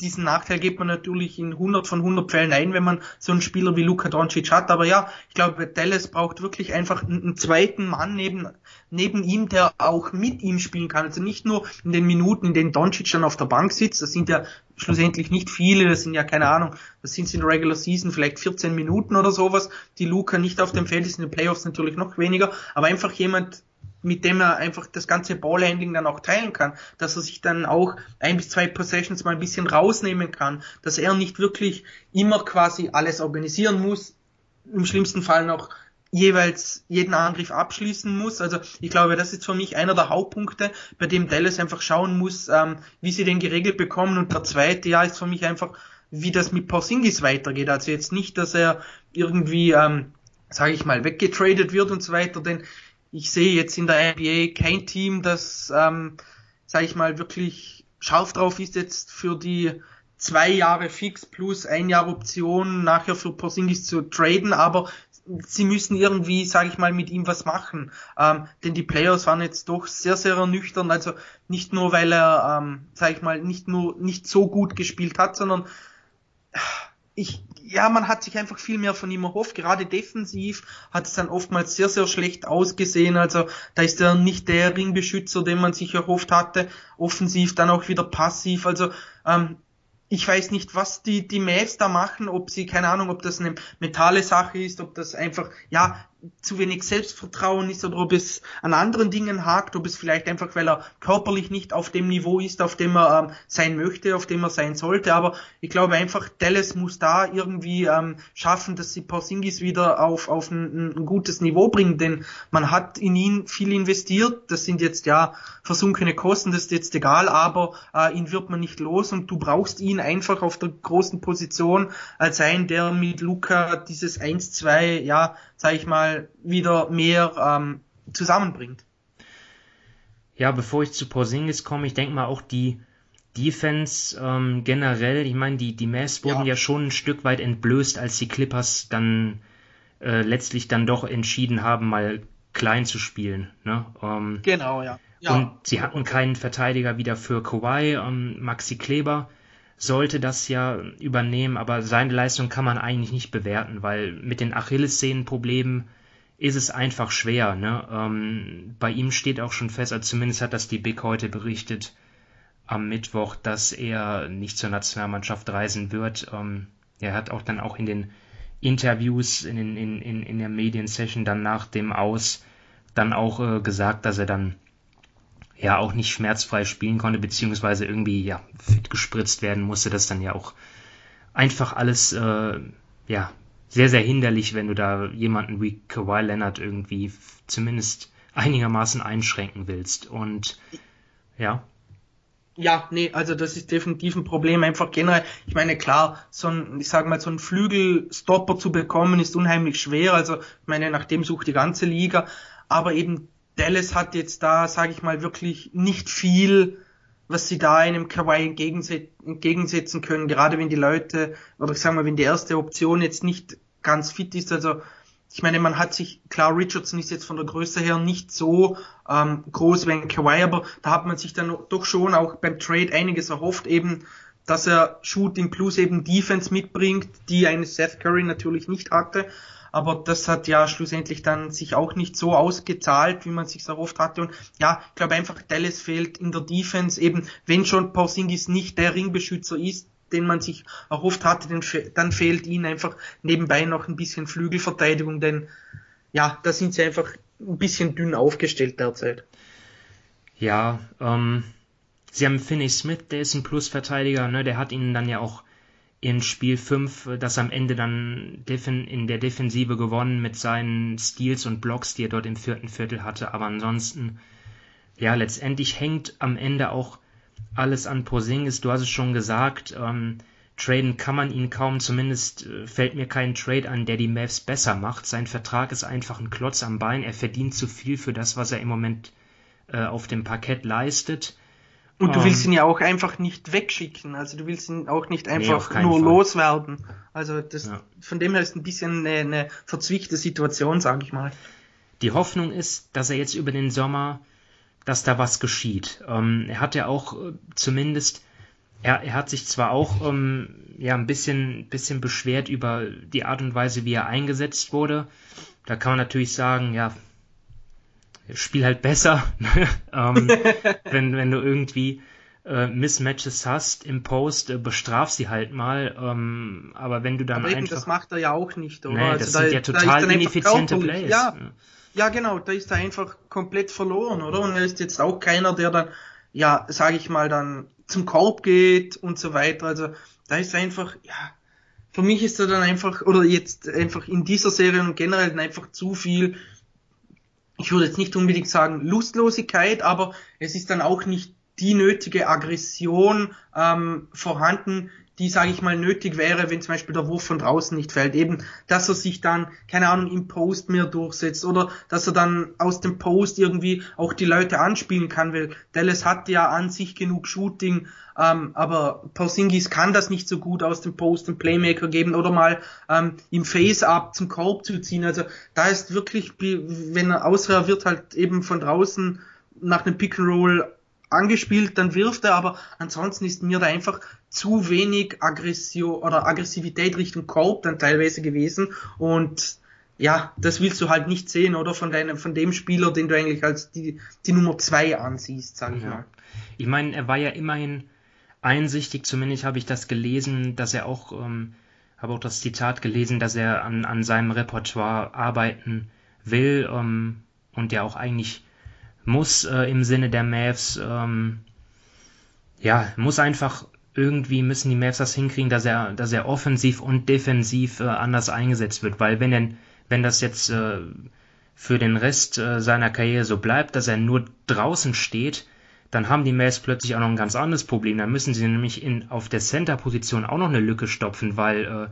diesen Nachteil geht man natürlich in 100 von 100 Fällen ein, wenn man so einen Spieler wie Luka Doncic hat. Aber ja, ich glaube, Dallas braucht wirklich einfach einen zweiten Mann neben, neben ihm, der auch mit ihm spielen kann. Also nicht nur in den Minuten, in denen Doncic dann auf der Bank sitzt. Das sind ja schlussendlich nicht viele. Das sind ja keine Ahnung. Das sind in der Regular Season vielleicht 14 Minuten oder sowas. Die Luca nicht auf dem Feld ist, in den Playoffs natürlich noch weniger. Aber einfach jemand, mit dem er einfach das ganze Ballhandling dann auch teilen kann, dass er sich dann auch ein bis zwei Possessions mal ein bisschen rausnehmen kann, dass er nicht wirklich immer quasi alles organisieren muss, im schlimmsten Fall noch jeweils jeden Angriff abschließen muss. Also ich glaube, das ist für mich einer der Hauptpunkte, bei dem Dallas einfach schauen muss, ähm, wie sie den geregelt bekommen. Und der zweite Jahr ist für mich einfach, wie das mit Porzingis weitergeht. Also jetzt nicht, dass er irgendwie, ähm, sage ich mal, weggetradet wird und so weiter, denn ich sehe jetzt in der NBA kein Team, das, ähm, sage ich mal, wirklich scharf drauf ist jetzt für die zwei Jahre fix plus ein Jahr Option nachher für Porzingis zu traden, aber sie müssen irgendwie, sage ich mal, mit ihm was machen. Ähm, denn die Players waren jetzt doch sehr, sehr ernüchternd. Also nicht nur, weil er, ähm, sage ich mal, nicht nur nicht so gut gespielt hat, sondern ich, ja, man hat sich einfach viel mehr von ihm erhofft. Gerade defensiv hat es dann oftmals sehr, sehr schlecht ausgesehen. Also da ist er nicht der Ringbeschützer, den man sich erhofft hatte. Offensiv dann auch wieder passiv. Also ähm, ich weiß nicht, was die, die Mavs da machen, ob sie, keine Ahnung, ob das eine mentale Sache ist, ob das einfach, ja, zu wenig Selbstvertrauen ist oder ob es an anderen Dingen hakt, ob es vielleicht einfach, weil er körperlich nicht auf dem Niveau ist, auf dem er ähm, sein möchte, auf dem er sein sollte. Aber ich glaube einfach, Dallas muss da irgendwie ähm, schaffen, dass sie Porzingis wieder auf, auf ein, ein, gutes Niveau bringen, denn man hat in ihn viel investiert. Das sind jetzt ja versunkene Kosten, das ist jetzt egal, aber äh, ihn wird man nicht los und du brauchst ihn einfach auf der großen Position als ein, der mit Luca dieses 1-2, ja, sag ich mal, wieder mehr ähm, zusammenbringt. Ja, bevor ich zu Porzingis komme, ich denke mal auch die Defense ähm, generell, ich meine, die, die Mavs wurden ja. ja. schon ein Stück weit entblößt, als die Clippers dann äh, letztlich dann doch entschieden haben, mal klein zu spielen. Ne? Ähm, genau, ja. ja. Und sie hatten keinen Verteidiger wieder für Kawhi, ähm, Maxi Kleber sollte das ja übernehmen, aber seine Leistung kann man eigentlich nicht bewerten, weil mit den Achillessehnenproblemen ist es einfach schwer. Ne? Ähm, bei ihm steht auch schon fest, also zumindest hat das die Big heute berichtet am Mittwoch, dass er nicht zur Nationalmannschaft reisen wird. Ähm, er hat auch dann auch in den Interviews, in, in, in, in der Mediensession dann nach dem Aus dann auch äh, gesagt, dass er dann ja auch nicht schmerzfrei spielen konnte, beziehungsweise irgendwie ja fit gespritzt werden musste, das dann ja auch einfach alles äh, ja sehr, sehr hinderlich, wenn du da jemanden wie Kawhi Leonard irgendwie zumindest einigermaßen einschränken willst. Und ja. Ja, nee, also das ist definitiv ein Problem, einfach generell. Ich meine, klar, so ein, ich sag mal, so ein Flügelstopper zu bekommen ist unheimlich schwer. Also, ich meine, nach dem sucht die ganze Liga. Aber eben Dallas hat jetzt da, sage ich mal, wirklich nicht viel, was sie da einem Kawhi entgegensetzen können, gerade wenn die Leute, oder ich sag mal, wenn die erste Option jetzt nicht ganz fit ist. Also ich meine, man hat sich, klar, Richardson ist jetzt von der Größe her nicht so ähm, groß wie ein Kawhi, aber da hat man sich dann doch schon auch beim Trade einiges erhofft, eben, dass er Shooting plus eben Defense mitbringt, die eine Seth Curry natürlich nicht hatte. Aber das hat ja schlussendlich dann sich auch nicht so ausgezahlt, wie man sich erhofft hatte. Und ja, ich glaube einfach, Dallas fehlt in der Defense eben, wenn schon Porzingis nicht der Ringbeschützer ist, den man sich erhofft hatte, dann fehlt ihnen einfach nebenbei noch ein bisschen Flügelverteidigung, denn ja, da sind sie einfach ein bisschen dünn aufgestellt derzeit. Ja, ähm, sie haben Finney Smith, der ist ein Plusverteidiger, ne, der hat ihnen dann ja auch in Spiel 5 äh, das am Ende dann in der Defensive gewonnen mit seinen Steals und Blocks, die er dort im vierten Viertel hatte, aber ansonsten, ja, letztendlich hängt am Ende auch alles an Porzingis. Du hast es schon gesagt, ähm, traden kann man ihn kaum, zumindest äh, fällt mir kein Trade an, der die Mavs besser macht. Sein Vertrag ist einfach ein Klotz am Bein. Er verdient zu viel für das, was er im Moment äh, auf dem Parkett leistet. Und du willst ähm, ihn ja auch einfach nicht wegschicken. Also du willst ihn auch nicht einfach nee, nur Fall. loswerden. Also das, ja. von dem her ist ein bisschen eine, eine verzwickte Situation, sage ich mal. Die Hoffnung ist, dass er jetzt über den Sommer dass da was geschieht. Ähm, er hat ja auch äh, zumindest, er, er hat sich zwar auch ähm, ja ein bisschen, bisschen beschwert über die Art und Weise, wie er eingesetzt wurde. Da kann man natürlich sagen, ja, spiel halt besser, ähm, wenn, wenn du irgendwie äh, Mismatches hast im Post, äh, bestraf sie halt mal. Ähm, aber wenn du dann aber einfach... das macht er ja auch nicht, oder? Nee, also das da, sind ja total ineffiziente Plays. Ja, ja, genau, da ist er einfach komplett verloren, oder? Und er ist jetzt auch keiner, der dann, ja, sage ich mal, dann zum Korb geht und so weiter. Also da ist er einfach, ja, für mich ist er dann einfach, oder jetzt einfach in dieser Serie und generell einfach zu viel, ich würde jetzt nicht unbedingt sagen Lustlosigkeit, aber es ist dann auch nicht die nötige Aggression ähm, vorhanden, die, sage ich mal, nötig wäre, wenn zum Beispiel der Wurf von draußen nicht fällt. Eben, dass er sich dann, keine Ahnung, im Post mehr durchsetzt oder dass er dann aus dem Post irgendwie auch die Leute anspielen kann, weil Dallas hat ja an sich genug Shooting, ähm, aber Porzingis kann das nicht so gut aus dem Post einen Playmaker geben oder mal ähm, im Face-Up zum Korb zu ziehen. Also da ist wirklich, wenn er außer er wird halt eben von draußen nach einem Pick and Roll angespielt, dann wirft er, aber ansonsten ist mir da einfach zu wenig Aggression oder Aggressivität Richtung Korb dann teilweise gewesen und ja, das willst du halt nicht sehen, oder? Von deinem, von dem Spieler, den du eigentlich als die, die Nummer zwei ansiehst, sag ich ja. mal. Ich meine, er war ja immerhin einsichtig, zumindest habe ich das gelesen, dass er auch, ähm, habe auch das Zitat gelesen, dass er an, an seinem Repertoire arbeiten will ähm, und ja auch eigentlich muss äh, im Sinne der Mavs, ähm, ja, muss einfach irgendwie müssen die Mavs das hinkriegen, dass er, dass er offensiv und defensiv äh, anders eingesetzt wird, weil wenn denn, wenn das jetzt äh, für den Rest äh, seiner Karriere so bleibt, dass er nur draußen steht, dann haben die Mavs plötzlich auch noch ein ganz anderes Problem. Dann müssen sie nämlich in, auf der Center-Position auch noch eine Lücke stopfen, weil äh,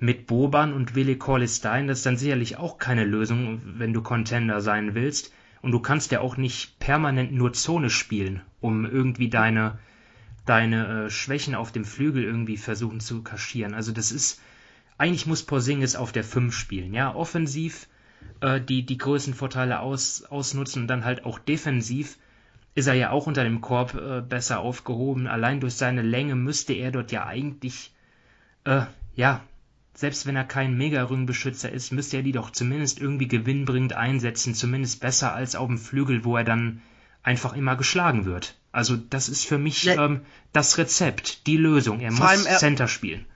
mit Boban und Willie Corliss Stein, das ist dann sicherlich auch keine Lösung, wenn du Contender sein willst. Und du kannst ja auch nicht permanent nur Zone spielen, um irgendwie deine, deine äh, Schwächen auf dem Flügel irgendwie versuchen zu kaschieren. Also das ist, eigentlich muss Porzingis auf der 5 spielen, ja, offensiv äh, die, die größten Vorteile aus, ausnutzen und dann halt auch defensiv ist er ja auch unter dem Korb äh, besser aufgehoben. Allein durch seine Länge müsste er dort ja eigentlich, äh, ja, selbst wenn er kein Mega-Ringbeschützer ist, müsste er die doch zumindest irgendwie gewinnbringend einsetzen, zumindest besser als auf dem Flügel, wo er dann einfach immer geschlagen wird. Also das ist für mich ja. ähm, das Rezept, die Lösung. Er muss er, Center spielen.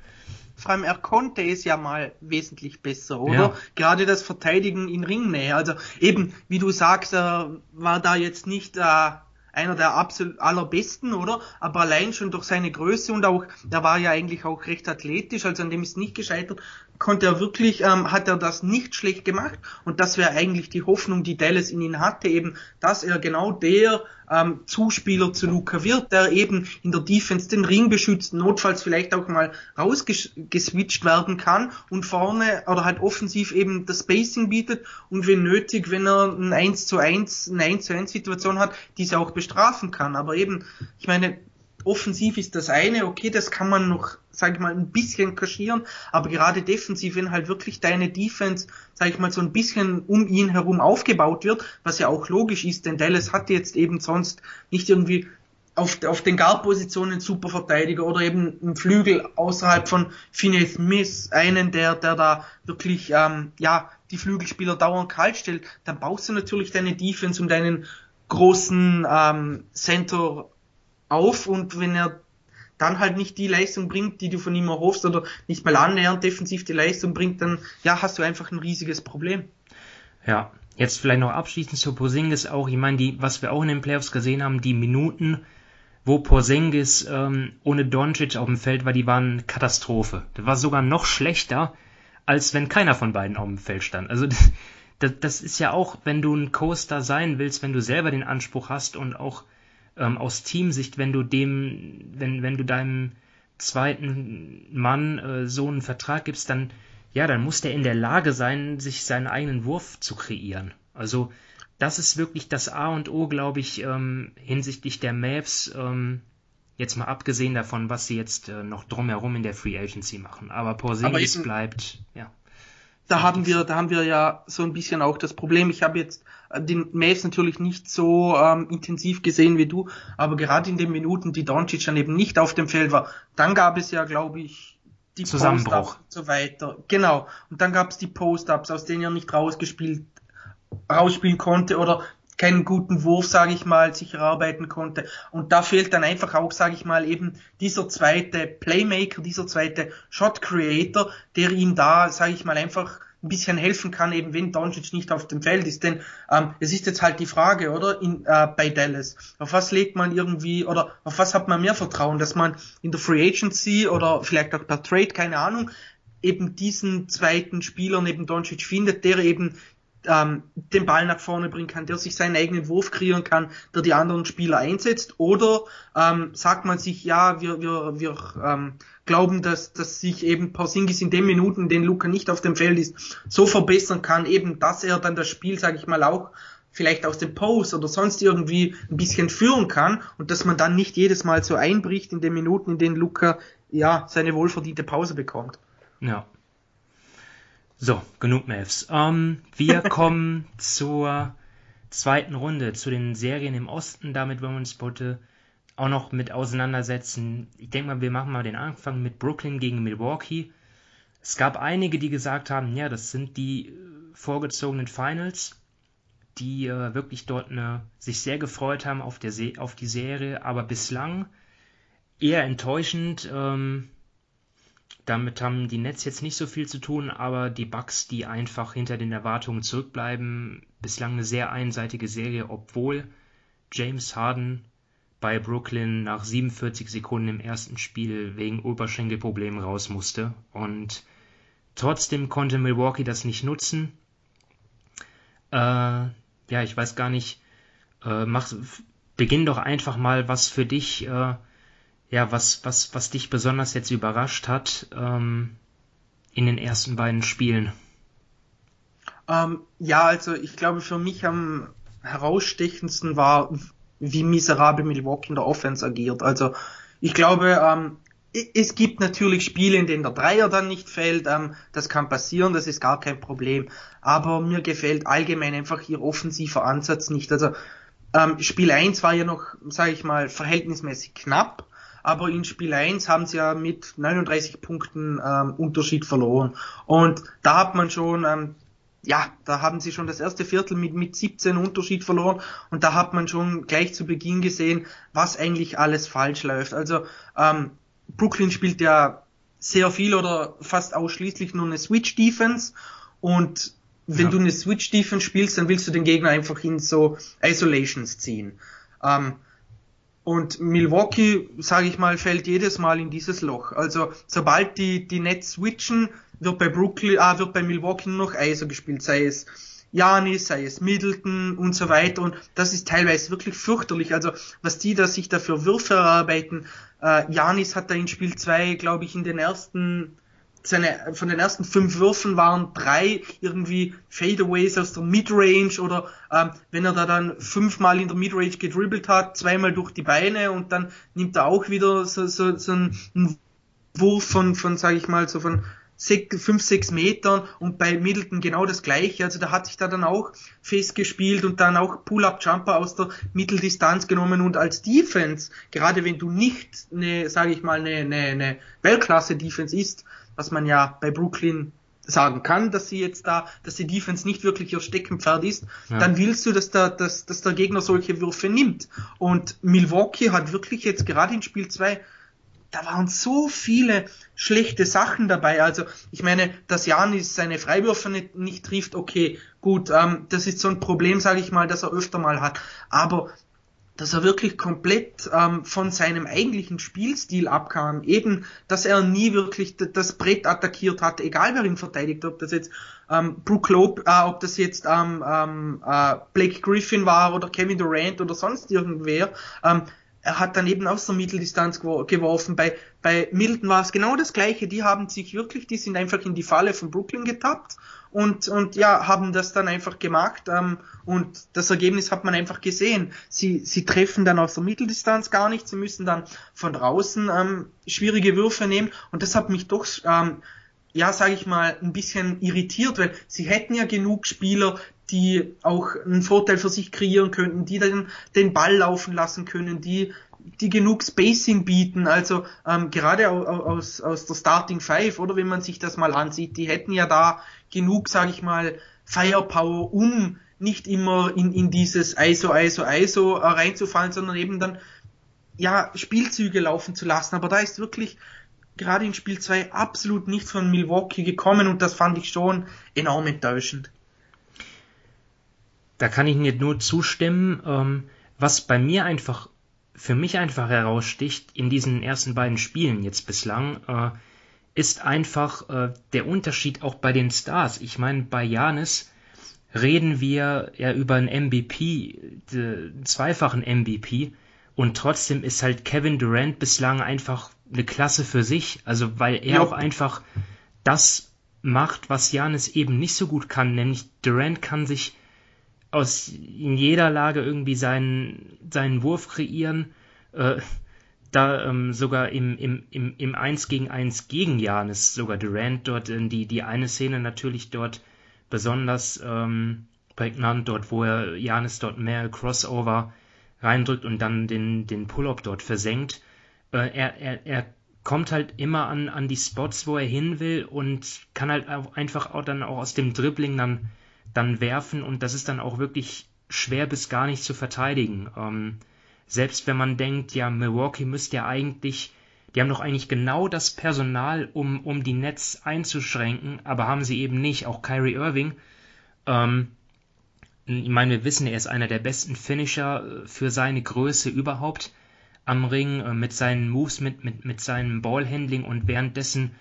Vor allem er konnte es ja mal wesentlich besser, oder? Ja. Gerade das Verteidigen in Ringnähe. Also eben, wie du sagst, er war da jetzt nicht äh, einer der absolut allerbesten, oder? Aber allein schon durch seine Größe und auch, der war ja eigentlich auch recht athletisch, also an dem ist nicht gescheitert, konnte er wirklich, ähm, hat er das nicht schlecht gemacht und das wäre eigentlich die Hoffnung, die Dallas in ihn hatte, eben, dass er genau der ähm, Zuspieler zu Luca wird, der eben in der Defense den Ring beschützt, notfalls vielleicht auch mal rausgeswitcht werden kann und vorne oder halt offensiv eben das Spacing bietet und wenn nötig, wenn er ein 1 zu 1, eine 1 zu 1 Situation hat, diese auch bestrafen kann. Aber eben, ich meine, offensiv ist das eine, okay, das kann man noch, sag ich mal, ein bisschen kaschieren, aber gerade defensiv, wenn halt wirklich deine Defense, sag ich mal, so ein bisschen um ihn herum aufgebaut wird, was ja auch logisch ist, denn Dallas hat jetzt eben sonst nicht irgendwie auf, auf den Guard-Positionen super oder eben ein Flügel außerhalb von Finney Smith, einen, der, der da wirklich, ähm, ja, die Flügelspieler dauernd kalt stellt, dann baust du natürlich deine Defense um deinen großen ähm, Center auf und wenn er dann halt nicht die Leistung bringt, die du von ihm erhoffst oder nicht mal annähernd defensiv die Leistung bringt, dann ja, hast du einfach ein riesiges Problem. Ja, jetzt vielleicht noch abschließend zu Porzingis auch, ich meine, die, was wir auch in den Playoffs gesehen haben, die Minuten, wo Porzingis ähm, ohne Doncic auf dem Feld war, die waren Katastrophe. Das war sogar noch schlechter, als wenn keiner von beiden auf dem Feld stand. Also das, das ist ja auch, wenn du ein Coaster sein willst, wenn du selber den Anspruch hast und auch ähm, aus Teamsicht, wenn du dem, wenn, wenn du deinem zweiten Mann äh, so einen Vertrag gibst, dann, ja, dann muss der in der Lage sein, sich seinen eigenen Wurf zu kreieren. Also, das ist wirklich das A und O, glaube ich, ähm, hinsichtlich der Maps, ähm, jetzt mal abgesehen davon, was sie jetzt äh, noch drumherum in der Free Agency machen. Aber Porzingis bleibt, ja. Da haben wir, da haben wir ja so ein bisschen auch das Problem. Ich habe jetzt den Maves natürlich nicht so ähm, intensiv gesehen wie du, aber gerade in den Minuten, die Doncic dann eben nicht auf dem Feld war, dann gab es ja, glaube ich, die Zusammenbruch und so weiter. Genau. Und dann gab es die Post-ups, aus denen er nicht rausgespielt, rausspielen konnte oder keinen guten Wurf, sage ich mal, sich erarbeiten konnte. Und da fehlt dann einfach auch, sage ich mal, eben dieser zweite Playmaker, dieser zweite Shot Creator, der ihm da, sage ich mal, einfach ein bisschen helfen kann, eben wenn Doncic nicht auf dem Feld ist. Denn ähm, es ist jetzt halt die Frage, oder, in, äh, bei Dallas, auf was legt man irgendwie, oder auf was hat man mehr Vertrauen, dass man in der Free Agency oder vielleicht auch per Trade, keine Ahnung, eben diesen zweiten Spieler neben Doncic findet, der eben ähm, den Ball nach vorne bringen kann, der sich seinen eigenen Wurf kreieren kann, der die anderen Spieler einsetzt? Oder ähm, sagt man sich, ja, wir, wir, wir ähm, glauben, dass, dass sich eben Porzingis in den Minuten, in denen Luca nicht auf dem Feld ist, so verbessern kann, eben, dass er dann das Spiel, sage ich mal, auch vielleicht aus dem Post oder sonst irgendwie ein bisschen führen kann und dass man dann nicht jedes Mal so einbricht in den Minuten, in denen Luca ja seine wohlverdiente Pause bekommt. Ja, so, genug Mavs. Ähm, wir kommen zur zweiten Runde, zu den Serien im Osten. Damit wollen wir uns heute auch noch mit auseinandersetzen. Ich denke mal, wir machen mal den Anfang mit Brooklyn gegen Milwaukee. Es gab einige, die gesagt haben, ja, das sind die äh, vorgezogenen Finals, die äh, wirklich dort eine, sich sehr gefreut haben auf, der Se auf die Serie, aber bislang eher enttäuschend. Ähm, damit haben die Nets jetzt nicht so viel zu tun, aber die Bucks, die einfach hinter den Erwartungen zurückbleiben, bislang eine sehr einseitige Serie, obwohl James Harden bei Brooklyn nach 47 Sekunden im ersten Spiel wegen Oberschenkelproblemen raus musste. Und trotzdem konnte Milwaukee das nicht nutzen. Äh, ja, ich weiß gar nicht. Äh, mach, beginn doch einfach mal, was für dich äh, ja, was, was, was dich besonders jetzt überrascht hat ähm, in den ersten beiden Spielen? Ähm, ja, also ich glaube für mich am herausstechendsten war, wie miserabel Milwaukee in der Offense agiert. Also ich glaube, ähm, es gibt natürlich Spiele, in denen der Dreier dann nicht fällt. Ähm, das kann passieren, das ist gar kein Problem. Aber mir gefällt allgemein einfach ihr offensiver Ansatz nicht. Also ähm, Spiel 1 war ja noch, sage ich mal, verhältnismäßig knapp aber in Spiel 1 haben sie ja mit 39 Punkten ähm, Unterschied verloren. Und da hat man schon, ähm, ja, da haben sie schon das erste Viertel mit, mit 17 Unterschied verloren und da hat man schon gleich zu Beginn gesehen, was eigentlich alles falsch läuft. Also ähm, Brooklyn spielt ja sehr viel oder fast ausschließlich nur eine Switch Defense und wenn ja. du eine Switch Defense spielst, dann willst du den Gegner einfach in so Isolations ziehen. Ähm, und Milwaukee, sage ich mal, fällt jedes Mal in dieses Loch. Also sobald die, die Nets switchen, wird bei Brooklyn, ah, wird bei Milwaukee nur noch Eiser gespielt, sei es Janis, sei es Middleton und so weiter. Und das ist teilweise wirklich fürchterlich. Also was die da sich dafür Würfe erarbeiten. Äh, Janis hat da in Spiel 2, glaube ich, in den ersten seine, von den ersten fünf Würfen waren drei irgendwie Fadeaways aus der Midrange oder ähm, wenn er da dann fünfmal in der Midrange gedribbelt hat, zweimal durch die Beine und dann nimmt er auch wieder so, so, so einen Wurf von, von sage ich mal, so von fünf, sechs Metern und bei Middleton genau das gleiche. Also da hat sich da dann auch festgespielt und dann auch Pull-Up-Jumper aus der Mitteldistanz genommen und als Defense, gerade wenn du nicht eine, sage ich mal, eine, eine, eine Weltklasse-Defense ist, was man ja bei Brooklyn sagen kann, dass sie jetzt da, dass die Defense nicht wirklich ihr Steckenpferd ist, ja. dann willst du, dass der, dass, dass der Gegner solche Würfe nimmt. Und Milwaukee hat wirklich jetzt gerade in Spiel 2 da waren so viele schlechte Sachen dabei. Also ich meine, dass Janis seine Freiwürfe nicht, nicht trifft, okay, gut, ähm, das ist so ein Problem, sage ich mal, dass er öfter mal hat. Aber dass er wirklich komplett ähm, von seinem eigentlichen Spielstil abkam, eben, dass er nie wirklich das Brett attackiert hat, egal wer ihn verteidigt, ob das jetzt ähm, Brook Lope, äh, ob das jetzt ähm, ähm, äh, Blake Griffin war oder Kevin Durant oder sonst irgendwer. Er hat dann eben aus der Mitteldistanz geworfen. Bei, bei Milton war es genau das gleiche. Die haben sich wirklich, die sind einfach in die Falle von Brooklyn getappt und, und ja, haben das dann einfach gemacht. Ähm, und das Ergebnis hat man einfach gesehen. Sie, sie treffen dann aus der Mitteldistanz gar nicht. Sie müssen dann von draußen ähm, schwierige Würfe nehmen. Und das hat mich doch ähm, ja, sage ich mal, ein bisschen irritiert, weil sie hätten ja genug Spieler, die auch einen Vorteil für sich kreieren könnten, die dann den Ball laufen lassen können, die die genug Spacing bieten, also ähm, gerade aus, aus der Starting Five, oder wenn man sich das mal ansieht, die hätten ja da genug, sage ich mal, Firepower, um nicht immer in, in dieses ISO, ISO, ISO äh, reinzufallen, sondern eben dann ja Spielzüge laufen zu lassen. Aber da ist wirklich gerade in Spiel 2 absolut nichts von Milwaukee gekommen und das fand ich schon enorm enttäuschend. Da kann ich dir nur zustimmen. Ähm, was bei mir einfach, für mich einfach heraussticht in diesen ersten beiden Spielen jetzt bislang, äh, ist einfach äh, der Unterschied auch bei den Stars. Ich meine, bei Janis reden wir ja über einen MVP, einen zweifachen MVP, und trotzdem ist halt Kevin Durant bislang einfach eine Klasse für sich. Also weil er ja. auch einfach das macht, was Janis eben nicht so gut kann, nämlich Durant kann sich aus in jeder Lage irgendwie seinen, seinen Wurf kreieren. Äh, da ähm, sogar im, im, im, im 1 gegen 1 gegen Janis, sogar Durant dort in die, die eine Szene natürlich dort besonders ähm, prägnant, dort wo er Janis dort mehr Crossover reindrückt und dann den, den Pull-up dort versenkt er, er, er kommt halt immer an, an die Spots, wo er hin will und kann halt auch einfach auch dann auch aus dem Dribbling dann, dann werfen und das ist dann auch wirklich schwer bis gar nicht zu verteidigen. Ähm, selbst wenn man denkt, ja, Milwaukee müsste ja eigentlich, die haben doch eigentlich genau das Personal, um, um die Nets einzuschränken, aber haben sie eben nicht. Auch Kyrie Irving, ähm, ich meine, wir wissen, er ist einer der besten Finisher äh, für seine Größe überhaupt am Ring äh, mit seinen Moves, mit, mit, mit seinem Ballhandling und währenddessen,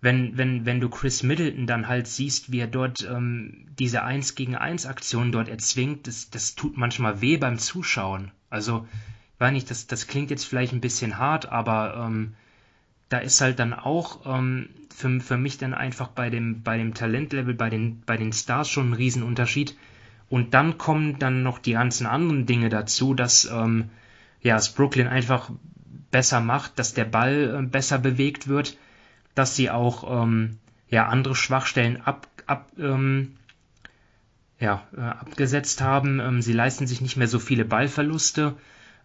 wenn, wenn, wenn du Chris Middleton dann halt siehst, wie er dort ähm, diese 1 gegen 1 Aktion dort erzwingt, das, das tut manchmal weh beim Zuschauen. Also, weiß nicht, das, das klingt jetzt vielleicht ein bisschen hart, aber ähm, da ist halt dann auch ähm, für, für mich dann einfach bei dem, bei dem Talentlevel, bei den, bei den Stars schon ein Riesenunterschied. Und dann kommen dann noch die ganzen anderen Dinge dazu, dass ähm, ja, es Brooklyn einfach besser macht, dass der Ball äh, besser bewegt wird, dass sie auch ähm, ja, andere Schwachstellen ab, ab, ähm, ja, äh, abgesetzt haben. Ähm, sie leisten sich nicht mehr so viele Ballverluste.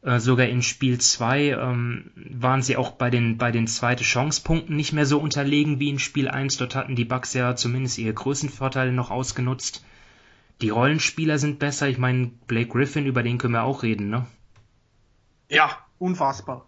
Äh, sogar in Spiel 2 ähm, waren sie auch bei den, bei den zweite Chancepunkten nicht mehr so unterlegen wie in Spiel 1. Dort hatten die Bucks ja zumindest ihre Größenvorteile noch ausgenutzt. Die Rollenspieler sind besser. Ich meine, Blake Griffin, über den können wir auch reden, ne? Ja, unfassbar.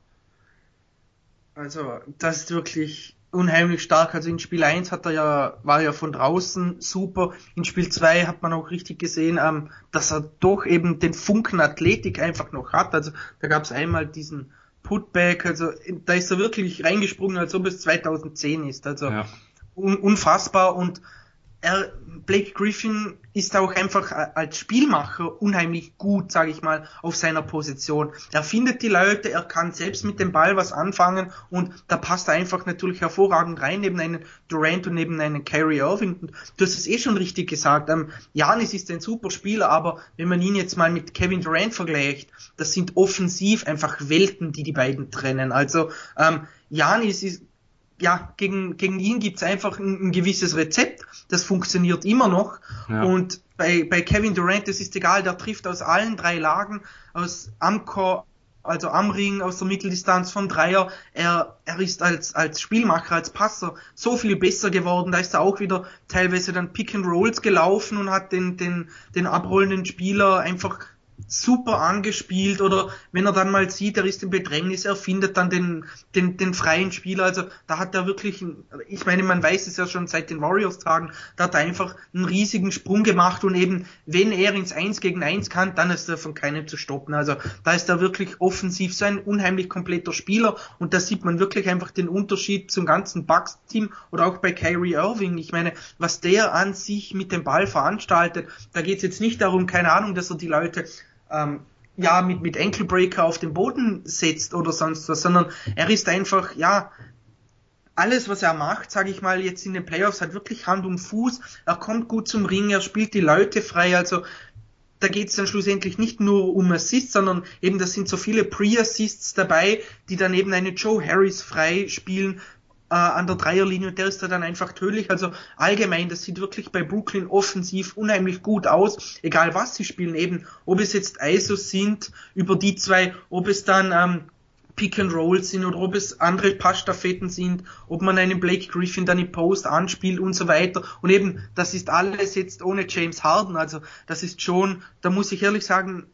Also, das ist wirklich unheimlich stark. Also in Spiel 1 hat er ja, war ja von draußen super. In Spiel 2 hat man auch richtig gesehen, ähm, dass er doch eben den Funken Athletik einfach noch hat. Also da gab es einmal diesen Putback, also da ist er wirklich reingesprungen, als ob es 2010 ist. Also ja. un unfassbar und er, Blake Griffin ist auch einfach als Spielmacher unheimlich gut, sage ich mal, auf seiner Position. Er findet die Leute, er kann selbst mit dem Ball was anfangen und da passt er einfach natürlich hervorragend rein neben einen Durant und neben einen Kyrie Irving. Du hast es eh schon richtig gesagt. Ähm, Janis ist ein super Spieler, aber wenn man ihn jetzt mal mit Kevin Durant vergleicht, das sind offensiv einfach Welten, die die beiden trennen. Also ähm, Janis ist ja, gegen, gegen ihn gibt's einfach ein, ein, gewisses Rezept, das funktioniert immer noch. Ja. Und bei, bei Kevin Durant, das ist egal, der trifft aus allen drei Lagen, aus Amcor, also am Ring, aus der Mitteldistanz von Dreier. Er, er ist als, als Spielmacher, als Passer so viel besser geworden. Da ist er auch wieder teilweise dann Pick and Rolls gelaufen und hat den, den, den abrollenden Spieler einfach super angespielt oder wenn er dann mal sieht, er ist im Bedrängnis, er findet dann den, den, den freien Spieler. Also da hat er wirklich, ich meine, man weiß es ja schon seit den Warriors-Tagen, da hat er einfach einen riesigen Sprung gemacht und eben, wenn er ins Eins gegen Eins kann, dann ist er von keinem zu stoppen. Also da ist er wirklich offensiv so ein unheimlich kompletter Spieler und da sieht man wirklich einfach den Unterschied zum ganzen Bucks-Team oder auch bei Kyrie Irving. Ich meine, was der an sich mit dem Ball veranstaltet, da geht es jetzt nicht darum, keine Ahnung, dass er die Leute ähm, ja mit, mit Ankle auf den Boden setzt oder sonst was, sondern er ist einfach, ja, alles, was er macht, sage ich mal, jetzt in den Playoffs, hat wirklich Hand und Fuß. Er kommt gut zum Ring, er spielt die Leute frei. Also da geht es dann schlussendlich nicht nur um Assists, sondern eben da sind so viele Pre-Assists dabei, die dann eben eine Joe Harris frei spielen, äh, an der Dreierlinie und der ist da dann einfach tödlich. Also allgemein, das sieht wirklich bei Brooklyn offensiv unheimlich gut aus, egal was sie spielen, eben ob es jetzt ISOs sind über die zwei, ob es dann ähm, Pick and Roll sind oder ob es andere Passstaffetten sind, ob man einen Blake Griffin dann im Post anspielt und so weiter. Und eben, das ist alles jetzt ohne James Harden. Also das ist schon, da muss ich ehrlich sagen,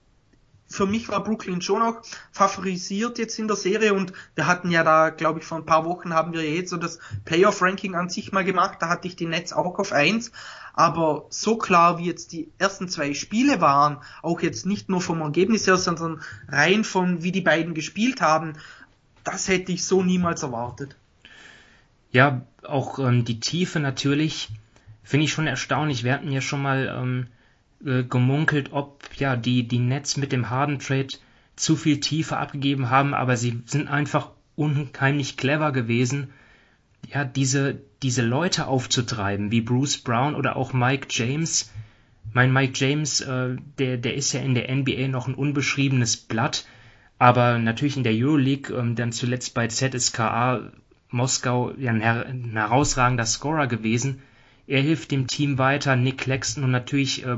für mich war Brooklyn schon auch favorisiert jetzt in der Serie und wir hatten ja da, glaube ich, vor ein paar Wochen haben wir jetzt so das Playoff-Ranking an sich mal gemacht, da hatte ich die Nets auch auf eins, aber so klar wie jetzt die ersten zwei Spiele waren, auch jetzt nicht nur vom Ergebnis her, sondern rein von wie die beiden gespielt haben, das hätte ich so niemals erwartet. Ja, auch ähm, die Tiefe natürlich finde ich schon erstaunlich. Wir hatten ja schon mal ähm, äh, gemunkelt, ob ja die, die Nets mit dem Harden Trade zu viel Tiefe abgegeben haben, aber sie sind einfach unheimlich clever gewesen, ja, diese, diese Leute aufzutreiben, wie Bruce Brown oder auch Mike James. Mein Mike James, äh, der, der ist ja in der NBA noch ein unbeschriebenes Blatt, aber natürlich in der Euroleague, ähm, dann zuletzt bei ZSKA Moskau ja ein, her ein herausragender Scorer gewesen. Er hilft dem Team weiter, Nick Claxton und natürlich äh,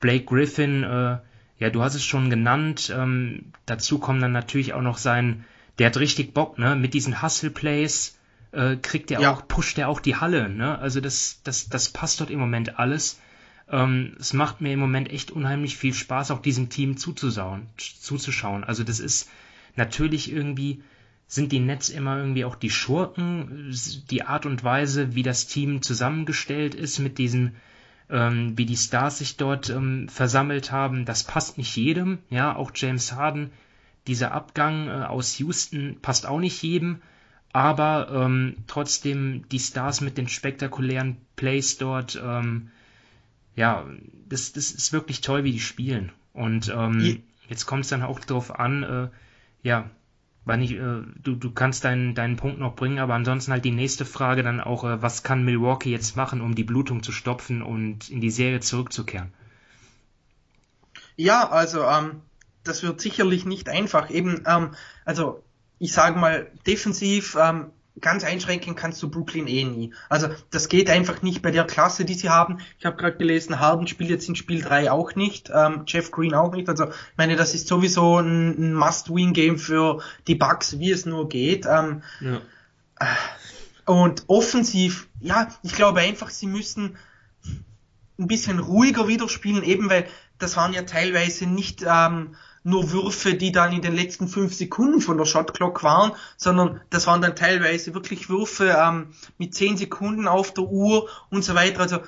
Blake Griffin, äh, ja, du hast es schon genannt. Ähm, dazu kommen dann natürlich auch noch sein, der hat richtig Bock, ne? Mit diesen Hustle Plays äh, kriegt er ja. auch, pusht er auch die Halle, ne? Also das, das, das passt dort im Moment alles. Ähm, es macht mir im Moment echt unheimlich viel Spaß, auch diesem Team zuzuschauen, zuzuschauen. Also das ist natürlich irgendwie sind die Nets immer irgendwie auch die Schurken, die Art und Weise, wie das Team zusammengestellt ist mit diesen ähm, wie die Stars sich dort ähm, versammelt haben. Das passt nicht jedem. Ja, auch James Harden, dieser Abgang äh, aus Houston passt auch nicht jedem. Aber ähm, trotzdem die Stars mit den spektakulären Plays dort, ähm, ja, das, das ist wirklich toll, wie die spielen. Und ähm, jetzt kommt es dann auch darauf an, äh, ja, weil nicht, äh, du, du kannst deinen, deinen Punkt noch bringen, aber ansonsten halt die nächste Frage dann auch, äh, was kann Milwaukee jetzt machen, um die Blutung zu stopfen und in die Serie zurückzukehren? Ja, also ähm, das wird sicherlich nicht einfach. Eben, ähm, also ich sage mal, defensiv ähm, ganz einschränken kannst du Brooklyn eh nie. Also das geht einfach nicht bei der Klasse, die sie haben. Ich habe gerade gelesen, Harden spielt jetzt in Spiel 3 auch nicht, ähm, Jeff Green auch nicht. Also ich meine, das ist sowieso ein, ein Must-Win-Game für die Bucks, wie es nur geht. Ähm, ja. Und offensiv, ja, ich glaube einfach, sie müssen ein bisschen ruhiger wieder spielen, eben weil das waren ja teilweise nicht ähm, nur Würfe, die dann in den letzten fünf Sekunden von der Shotclock waren, sondern das waren dann teilweise wirklich Würfe ähm, mit zehn Sekunden auf der Uhr und so weiter. Also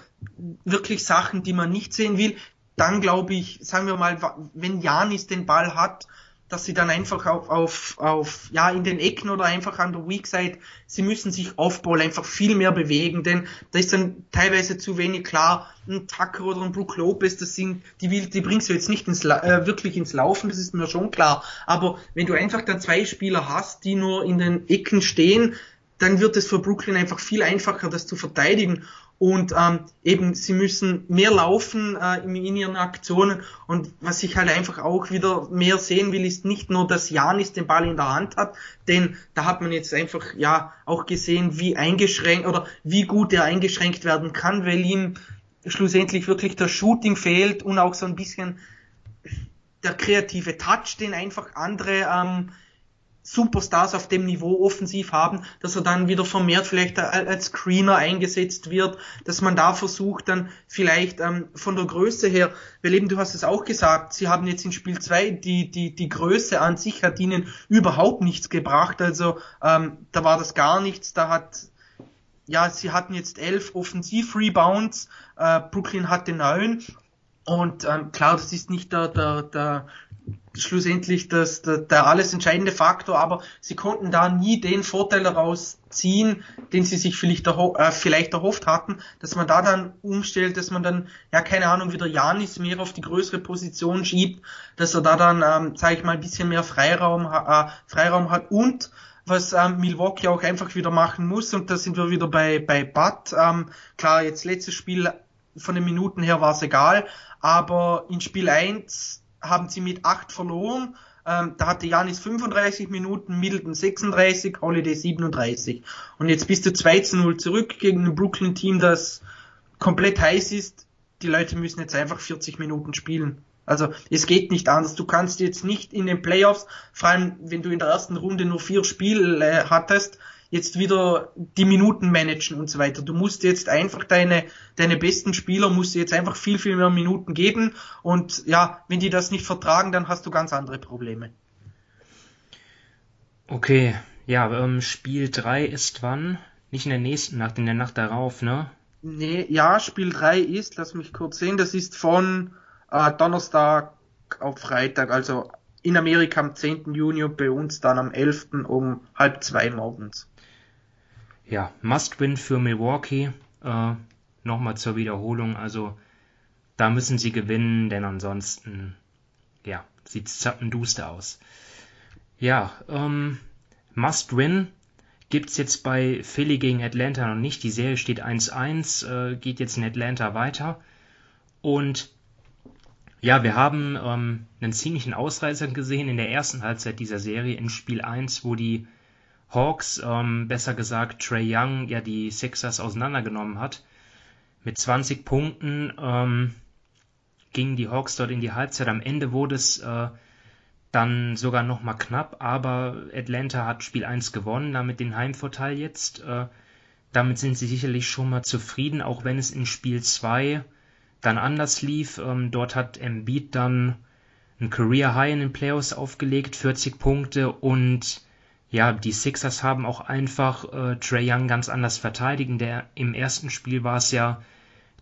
wirklich Sachen, die man nicht sehen will. Dann glaube ich, sagen wir mal, wenn Janis den Ball hat, dass sie dann einfach auf, auf, auf, ja, in den Ecken oder einfach an der Weak Side, sie müssen sich Off-Ball einfach viel mehr bewegen, denn da ist dann teilweise zu wenig klar, ein Tucker oder ein Brook Lopez, das sind, die will, die bringst du jetzt nicht ins, äh, wirklich ins Laufen, das ist mir schon klar. Aber wenn du einfach da zwei Spieler hast, die nur in den Ecken stehen, dann wird es für Brooklyn einfach viel einfacher, das zu verteidigen. Und ähm, eben, sie müssen mehr laufen äh, in, ihren Aktionen. Und was ich halt einfach auch wieder mehr sehen will, ist nicht nur, dass Janis den Ball in der Hand hat, denn da hat man jetzt einfach ja auch gesehen, wie eingeschränkt oder wie gut er eingeschränkt werden kann, weil ihm schlussendlich wirklich das Shooting fehlt und auch so ein bisschen der kreative Touch, den einfach andere ähm, Superstars auf dem Niveau offensiv haben, dass er dann wieder vermehrt vielleicht als Screener eingesetzt wird, dass man da versucht dann vielleicht ähm, von der Größe her, weil eben du hast es auch gesagt, sie haben jetzt in Spiel 2 die, die, die Größe an sich hat ihnen überhaupt nichts gebracht, also ähm, da war das gar nichts, da hat ja, sie hatten jetzt elf Offensiv-Rebounds, äh, Brooklyn hatte neun. Und ähm, klar, das ist nicht der, der, der schlussendlich das, der, der alles entscheidende Faktor, aber sie konnten da nie den Vorteil daraus ziehen, den sie sich vielleicht, erho äh, vielleicht erhofft hatten, dass man da dann umstellt, dass man dann, ja keine Ahnung, wieder Janis mehr auf die größere Position schiebt, dass er da dann, ähm, sage ich mal, ein bisschen mehr Freiraum, äh, Freiraum hat und was ähm, Milwaukee auch einfach wieder machen muss und da sind wir wieder bei, bei Bud. Ähm, klar, jetzt letztes Spiel von den Minuten her war es egal, aber in Spiel 1 haben sie mit 8 verloren. Ähm, da hatte Janis 35 Minuten, Middleton 36, Holiday 37. Und jetzt bist du 2 zu 0 zurück gegen ein Brooklyn-Team, das komplett heiß ist. Die Leute müssen jetzt einfach 40 Minuten spielen. Also es geht nicht anders. Du kannst jetzt nicht in den Playoffs, vor allem wenn du in der ersten Runde nur vier Spiele hattest, jetzt wieder die Minuten managen und so weiter. Du musst jetzt einfach deine, deine besten Spieler, musst du jetzt einfach viel, viel mehr Minuten geben und ja, wenn die das nicht vertragen, dann hast du ganz andere Probleme. Okay, ja, ähm, Spiel 3 ist wann? Nicht in der nächsten Nacht, in der Nacht darauf, ne? Nee, ja, Spiel 3 ist, lass mich kurz sehen, das ist von äh, Donnerstag auf Freitag, also in Amerika am 10. Juni und bei uns dann am 11. um halb zwei morgens ja, Must-Win für Milwaukee. Äh, Nochmal zur Wiederholung. Also da müssen sie gewinnen, denn ansonsten ja, sieht es zappenduster aus. Ja, ähm, Must-Win gibt's jetzt bei Philly gegen Atlanta noch nicht. Die Serie steht 1-1, äh, geht jetzt in Atlanta weiter. Und ja, wir haben ähm, einen ziemlichen Ausreißer gesehen in der ersten Halbzeit dieser Serie in Spiel 1, wo die Hawks, ähm, besser gesagt Trey Young, ja die Sixers auseinandergenommen hat. Mit 20 Punkten ähm, gingen die Hawks dort in die Halbzeit. Am Ende wurde es äh, dann sogar nochmal knapp, aber Atlanta hat Spiel 1 gewonnen, damit den Heimvorteil jetzt. Äh, damit sind sie sicherlich schon mal zufrieden, auch wenn es in Spiel 2 dann anders lief. Ähm, dort hat Embiid dann ein Career High in den Playoffs aufgelegt, 40 Punkte und ja, die Sixers haben auch einfach äh, Trey Young ganz anders verteidigt. Der, Im ersten Spiel war es ja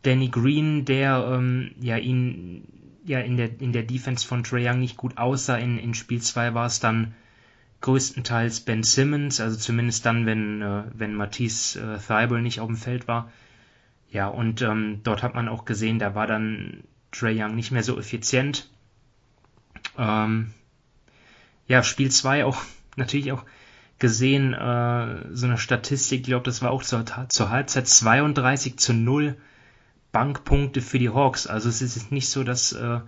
Danny Green, der ähm, ja ihn ja in der in der Defense von Trey Young nicht gut aussah. In, in Spiel 2 war es dann größtenteils Ben Simmons, also zumindest dann, wenn äh, wenn Matisse äh, Thibault nicht auf dem Feld war. Ja, und ähm, dort hat man auch gesehen, da war dann Trey Young nicht mehr so effizient. Ähm, ja, Spiel 2 auch natürlich auch gesehen, äh, so eine Statistik, ich glaube, das war auch zur, zur Halbzeit 32 zu 0 Bankpunkte für die Hawks. Also es ist nicht so, dass äh,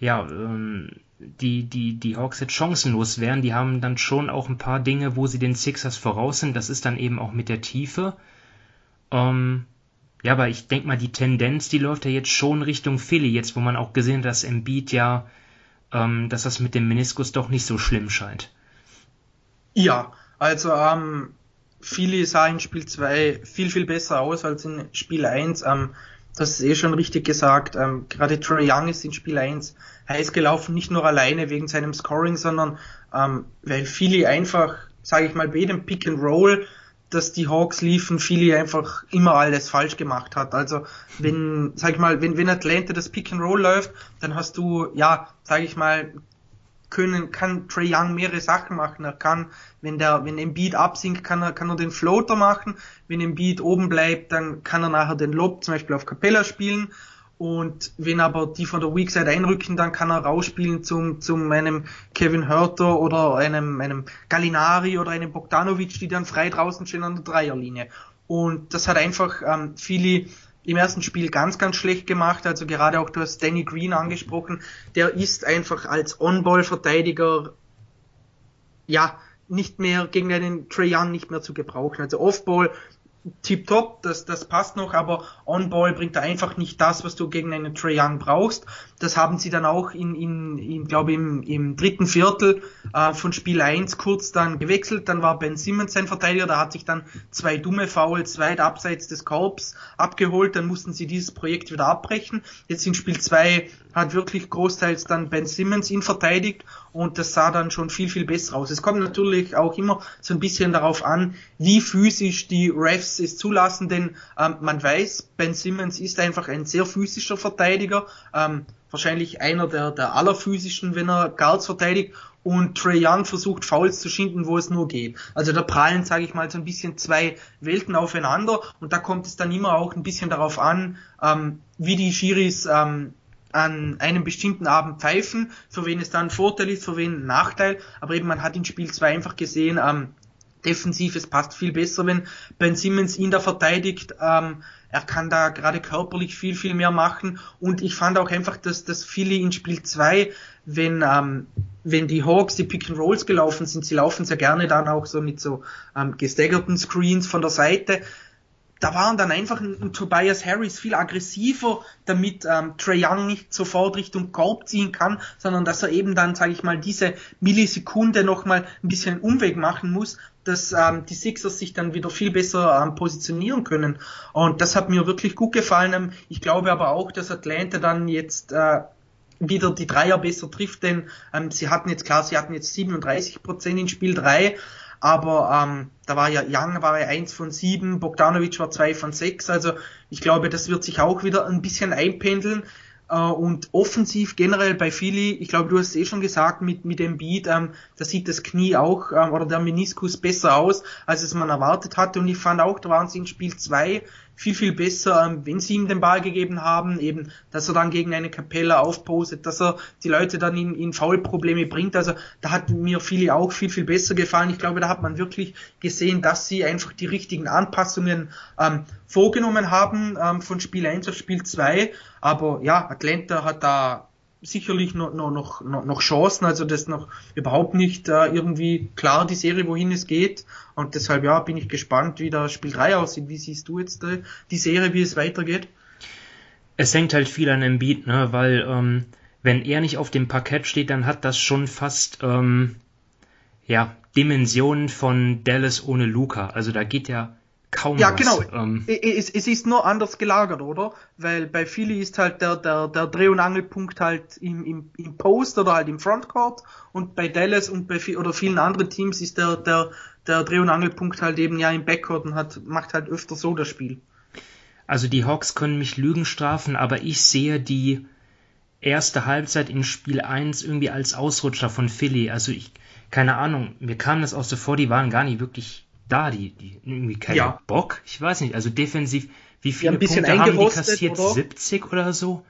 ja, ähm, die, die, die Hawks jetzt chancenlos wären. Die haben dann schon auch ein paar Dinge, wo sie den Sixers voraus sind. Das ist dann eben auch mit der Tiefe. Ähm, ja, aber ich denke mal, die Tendenz, die läuft ja jetzt schon Richtung Philly, jetzt wo man auch gesehen hat, dass Embiid ja, ähm, dass das mit dem Meniskus doch nicht so schlimm scheint. Ja, also ähm, Philly sah in Spiel 2 viel, viel besser aus als in Spiel 1. Ähm, das ist eh schon richtig gesagt. Ähm, gerade Trey Young ist in Spiel 1 heiß gelaufen, nicht nur alleine wegen seinem Scoring, sondern ähm, weil Philly einfach, sage ich mal, bei jedem Pick and Roll, dass die Hawks liefen, Philly einfach immer alles falsch gemacht hat. Also wenn, sag ich mal, wenn, wenn Atlanta das Pick and Roll läuft, dann hast du, ja, sage ich mal, können, kann Trey Young mehrere Sachen machen. Er kann, wenn der, wenn Embiid absinkt, kann er, kann er den Floater machen. Wenn Embiid oben bleibt, dann kann er nachher den Lob zum Beispiel auf Capella spielen. Und wenn aber die von der Weak Side einrücken, dann kann er rausspielen zum, zum einem Kevin Hurter oder einem, einem Gallinari oder einem Bogdanovic, die dann frei draußen stehen an der Dreierlinie. Und das hat einfach ähm, viele im ersten Spiel ganz, ganz schlecht gemacht. Also gerade auch du hast Danny Green angesprochen. Der ist einfach als On-Ball-Verteidiger ja nicht mehr gegen einen Trae Young nicht mehr zu gebrauchen. Also Off-Ball tipptopp, das, das passt noch, aber On-Ball bringt er einfach nicht das, was du gegen einen Trae Young brauchst. Das haben sie dann auch in, in, in glaube im, im dritten Viertel äh, von Spiel 1 kurz dann gewechselt. Dann war Ben Simmons sein Verteidiger, da hat sich dann zwei dumme Fouls weit abseits des Korbs abgeholt, dann mussten sie dieses Projekt wieder abbrechen. Jetzt in Spiel 2 hat wirklich großteils dann Ben Simmons ihn verteidigt und das sah dann schon viel, viel besser aus. Es kommt natürlich auch immer so ein bisschen darauf an, wie physisch die Refs es zulassen, denn ähm, man weiß, Ben Simmons ist einfach ein sehr physischer Verteidiger, ähm, wahrscheinlich einer der, der allerphysischen, wenn er Guards verteidigt und Trey Young versucht Fouls zu schinden, wo es nur geht. Also da prallen, sage ich mal, so ein bisschen zwei Welten aufeinander und da kommt es dann immer auch ein bisschen darauf an, ähm, wie die Schiris ähm, an einem bestimmten Abend pfeifen, für wen es dann Vorteil ist, für wen ein Nachteil. Aber eben man hat in Spiel 2 einfach gesehen, ähm, defensiv, es passt viel besser, wenn Ben Simmons ihn da verteidigt. Ähm, er kann da gerade körperlich viel, viel mehr machen. Und ich fand auch einfach, dass, dass Philly in Spiel 2, wenn, ähm, wenn die Hawks die Pick and Rolls gelaufen sind, sie laufen sehr gerne dann auch so mit so ähm, gestaggerten Screens von der Seite, da waren dann einfach ein, ein, Tobias Harris viel aggressiver, damit ähm, Trey Young nicht sofort Richtung Korb ziehen kann, sondern dass er eben dann, sage ich mal, diese Millisekunde nochmal ein bisschen Umweg machen muss, dass ähm, die Sixers sich dann wieder viel besser ähm, positionieren können. Und das hat mir wirklich gut gefallen. Ähm, ich glaube aber auch, dass Atlanta dann jetzt äh, wieder die Dreier besser trifft, denn ähm, sie hatten jetzt klar, sie hatten jetzt 37 Prozent in Spiel 3, aber ähm, da war ja Young war ja eins von sieben, Bogdanovic war zwei von sechs, also ich glaube, das wird sich auch wieder ein bisschen einpendeln. Uh, und offensiv generell bei Philly, ich glaube, du hast es eh schon gesagt, mit, mit dem Beat, ähm, da sieht das Knie auch ähm, oder der Meniskus besser aus, als es man erwartet hatte. Und ich fand auch, da waren sie in Spiel zwei viel, viel besser, ähm, wenn sie ihm den Ball gegeben haben, eben, dass er dann gegen eine Kapelle aufpostet, dass er die Leute dann in, in Foulprobleme bringt. Also da hat mir viele auch viel, viel besser gefallen. Ich glaube, da hat man wirklich gesehen, dass sie einfach die richtigen Anpassungen ähm, vorgenommen haben ähm, von Spiel 1 auf Spiel 2. Aber ja, Atlanta hat da sicherlich noch, noch, noch, noch Chancen, also das noch überhaupt nicht äh, irgendwie klar die Serie, wohin es geht. Und deshalb ja, bin ich gespannt, wie das Spiel 3 aussieht. Wie siehst du jetzt äh, die Serie, wie es weitergeht? Es hängt halt viel an dem Beat, ne? weil ähm, wenn er nicht auf dem Parkett steht, dann hat das schon fast ähm, ja, Dimensionen von Dallas ohne Luca. Also da geht ja kaum Ja, was. genau. Ähm, es, es, ist nur anders gelagert, oder? Weil bei Philly ist halt der, der, der Dreh- und Angelpunkt halt im, im, im Post oder halt im Frontcourt und bei Dallas und bei oder vielen anderen Teams ist der, der, der Dreh- und Angelpunkt halt eben ja im Backcourt und hat, macht halt öfter so das Spiel. Also die Hawks können mich Lügen strafen, aber ich sehe die erste Halbzeit in Spiel 1 irgendwie als Ausrutscher von Philly. Also ich, keine Ahnung, mir kam das auch so vor, die waren gar nicht wirklich da, die, die irgendwie keinen ja. Bock. Ich weiß nicht, also defensiv, wie viele ja, Punkte haben die kassiert? Oder? 70 oder so?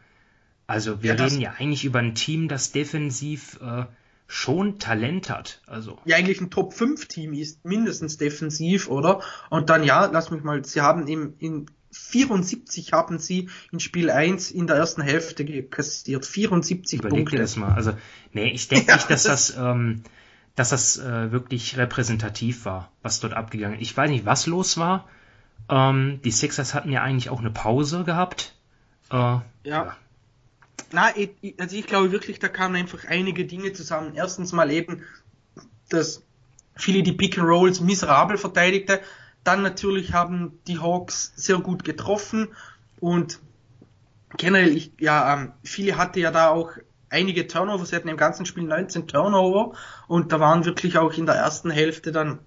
Also wir ja, reden ja eigentlich über ein Team, das defensiv äh, schon Talent hat. Also. Ja, eigentlich ein Top 5 Team ist mindestens defensiv, oder? Und dann ja, lass mich mal, sie haben im, in 74 haben sie in Spiel 1 in der ersten Hälfte kassiert. 74 Überleg Punkte. Dir das mal. Also, nee, ich denke ja, nicht, dass das, das ähm, dass das äh, wirklich repräsentativ war, was dort abgegangen ist. Ich weiß nicht, was los war. Ähm, die Sixers hatten ja eigentlich auch eine Pause gehabt. Äh, ja. ja. Na, also ich glaube wirklich, da kamen einfach einige Dinge zusammen. Erstens mal eben, dass viele die Pick and Rolls miserabel verteidigte. Dann natürlich haben die Hawks sehr gut getroffen und generell, ich, ja, ähm, viele hatte ja da auch einige Turnover. Sie hatten im ganzen Spiel 19 Turnover und da waren wirklich auch in der ersten Hälfte dann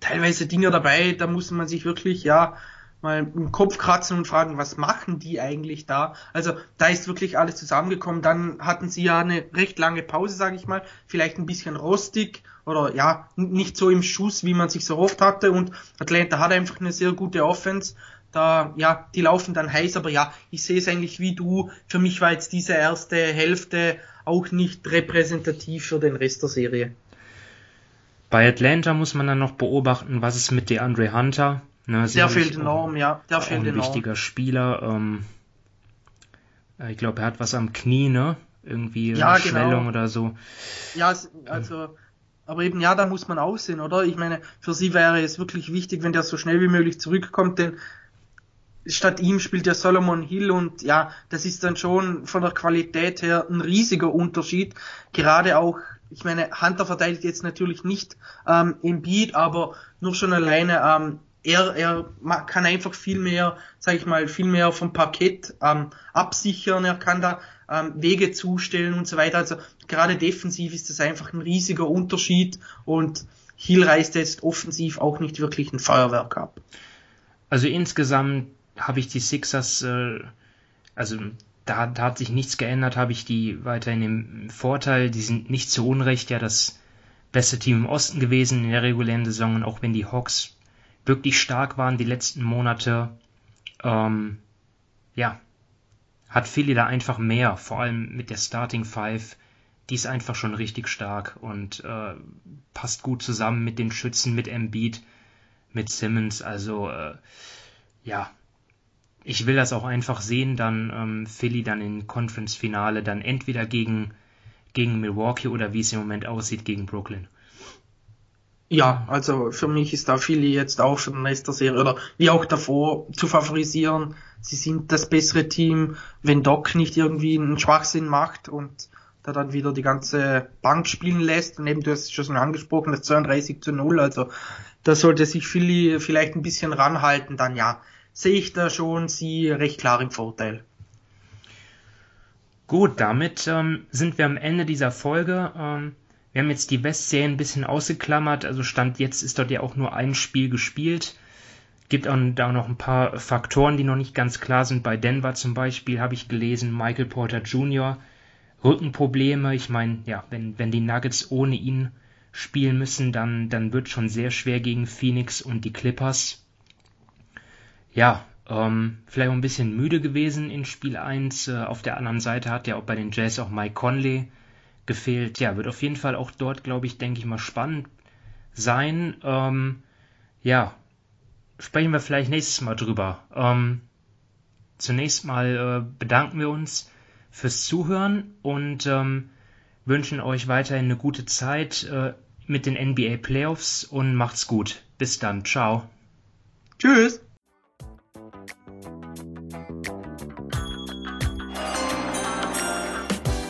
teilweise Dinge dabei, da muss man sich wirklich, ja, mal im Kopf kratzen und fragen, was machen die eigentlich da? Also da ist wirklich alles zusammengekommen. Dann hatten sie ja eine recht lange Pause, sage ich mal, vielleicht ein bisschen rostig oder ja, nicht so im Schuss, wie man sich so oft hatte. Und Atlanta hat einfach eine sehr gute Offense. Da, ja, die laufen dann heiß, aber ja, ich sehe es eigentlich wie du. Für mich war jetzt diese erste Hälfte auch nicht repräsentativ für den Rest der Serie. Bei Atlanta muss man dann noch beobachten, was ist mit DeAndre Hunter. Ne, der fehlt enorm, ja. Der fehlt ein enorm. wichtiger Spieler. Ähm, äh, ich glaube, er hat was am Knie, ne? Irgendwie ja, eine genau. Schwellung oder so. Ja, also, aber eben ja, da muss man aussehen, oder? Ich meine, für sie wäre es wirklich wichtig, wenn der so schnell wie möglich zurückkommt, denn statt ihm spielt ja Solomon Hill und ja, das ist dann schon von der Qualität her ein riesiger Unterschied. Gerade auch, ich meine, Hunter verteidigt jetzt natürlich nicht ähm, im Beat, aber nur schon alleine, ähm, er, er kann einfach viel mehr, sag ich mal, viel mehr vom Parkett ähm, absichern, er kann da ähm, Wege zustellen und so weiter. Also gerade defensiv ist das einfach ein riesiger Unterschied und Hill reißt jetzt offensiv auch nicht wirklich ein Feuerwerk ab. Also insgesamt habe ich die Sixers, äh, also da, da hat sich nichts geändert, habe ich die weiterhin im Vorteil. Die sind nicht zu Unrecht ja das beste Team im Osten gewesen in der regulären Saison und auch wenn die Hawks wirklich stark waren die letzten Monate, ähm, ja, hat Philly da einfach mehr, vor allem mit der Starting Five. Die ist einfach schon richtig stark und äh, passt gut zusammen mit den Schützen, mit Embiid, mit Simmons. Also äh, ja, ich will das auch einfach sehen, dann ähm, Philly dann im Conference-Finale dann entweder gegen, gegen Milwaukee oder wie es im Moment aussieht, gegen Brooklyn. Ja, also für mich ist da Philly jetzt auch den Rest der Serie oder wie auch davor zu favorisieren. Sie sind das bessere Team, wenn Doc nicht irgendwie einen Schwachsinn macht und da dann wieder die ganze Bank spielen lässt. Und eben, du hast es schon angesprochen, das 32 zu 0. Also da sollte sich Philly vielleicht ein bisschen ranhalten, dann ja, sehe ich da schon sie recht klar im Vorteil. Gut, damit ähm, sind wir am Ende dieser Folge. Ähm, wir haben jetzt die Westserie ein bisschen ausgeklammert, also Stand jetzt ist dort ja auch nur ein Spiel gespielt. Gibt auch da noch ein paar Faktoren, die noch nicht ganz klar sind. Bei Denver zum Beispiel habe ich gelesen, Michael Porter Jr. Rückenprobleme. Ich meine, ja, wenn, wenn die Nuggets ohne ihn spielen müssen, dann, dann wird schon sehr schwer gegen Phoenix und die Clippers. Ja, ähm, vielleicht auch ein bisschen müde gewesen in Spiel 1. Äh, auf der anderen Seite hat ja auch bei den Jazz auch Mike Conley gefehlt. Ja, wird auf jeden Fall auch dort, glaube ich, denke ich mal spannend sein. Ähm, ja, sprechen wir vielleicht nächstes Mal drüber. Ähm, zunächst mal äh, bedanken wir uns fürs Zuhören und ähm, wünschen euch weiterhin eine gute Zeit äh, mit den NBA Playoffs und macht's gut. Bis dann. Ciao. Tschüss.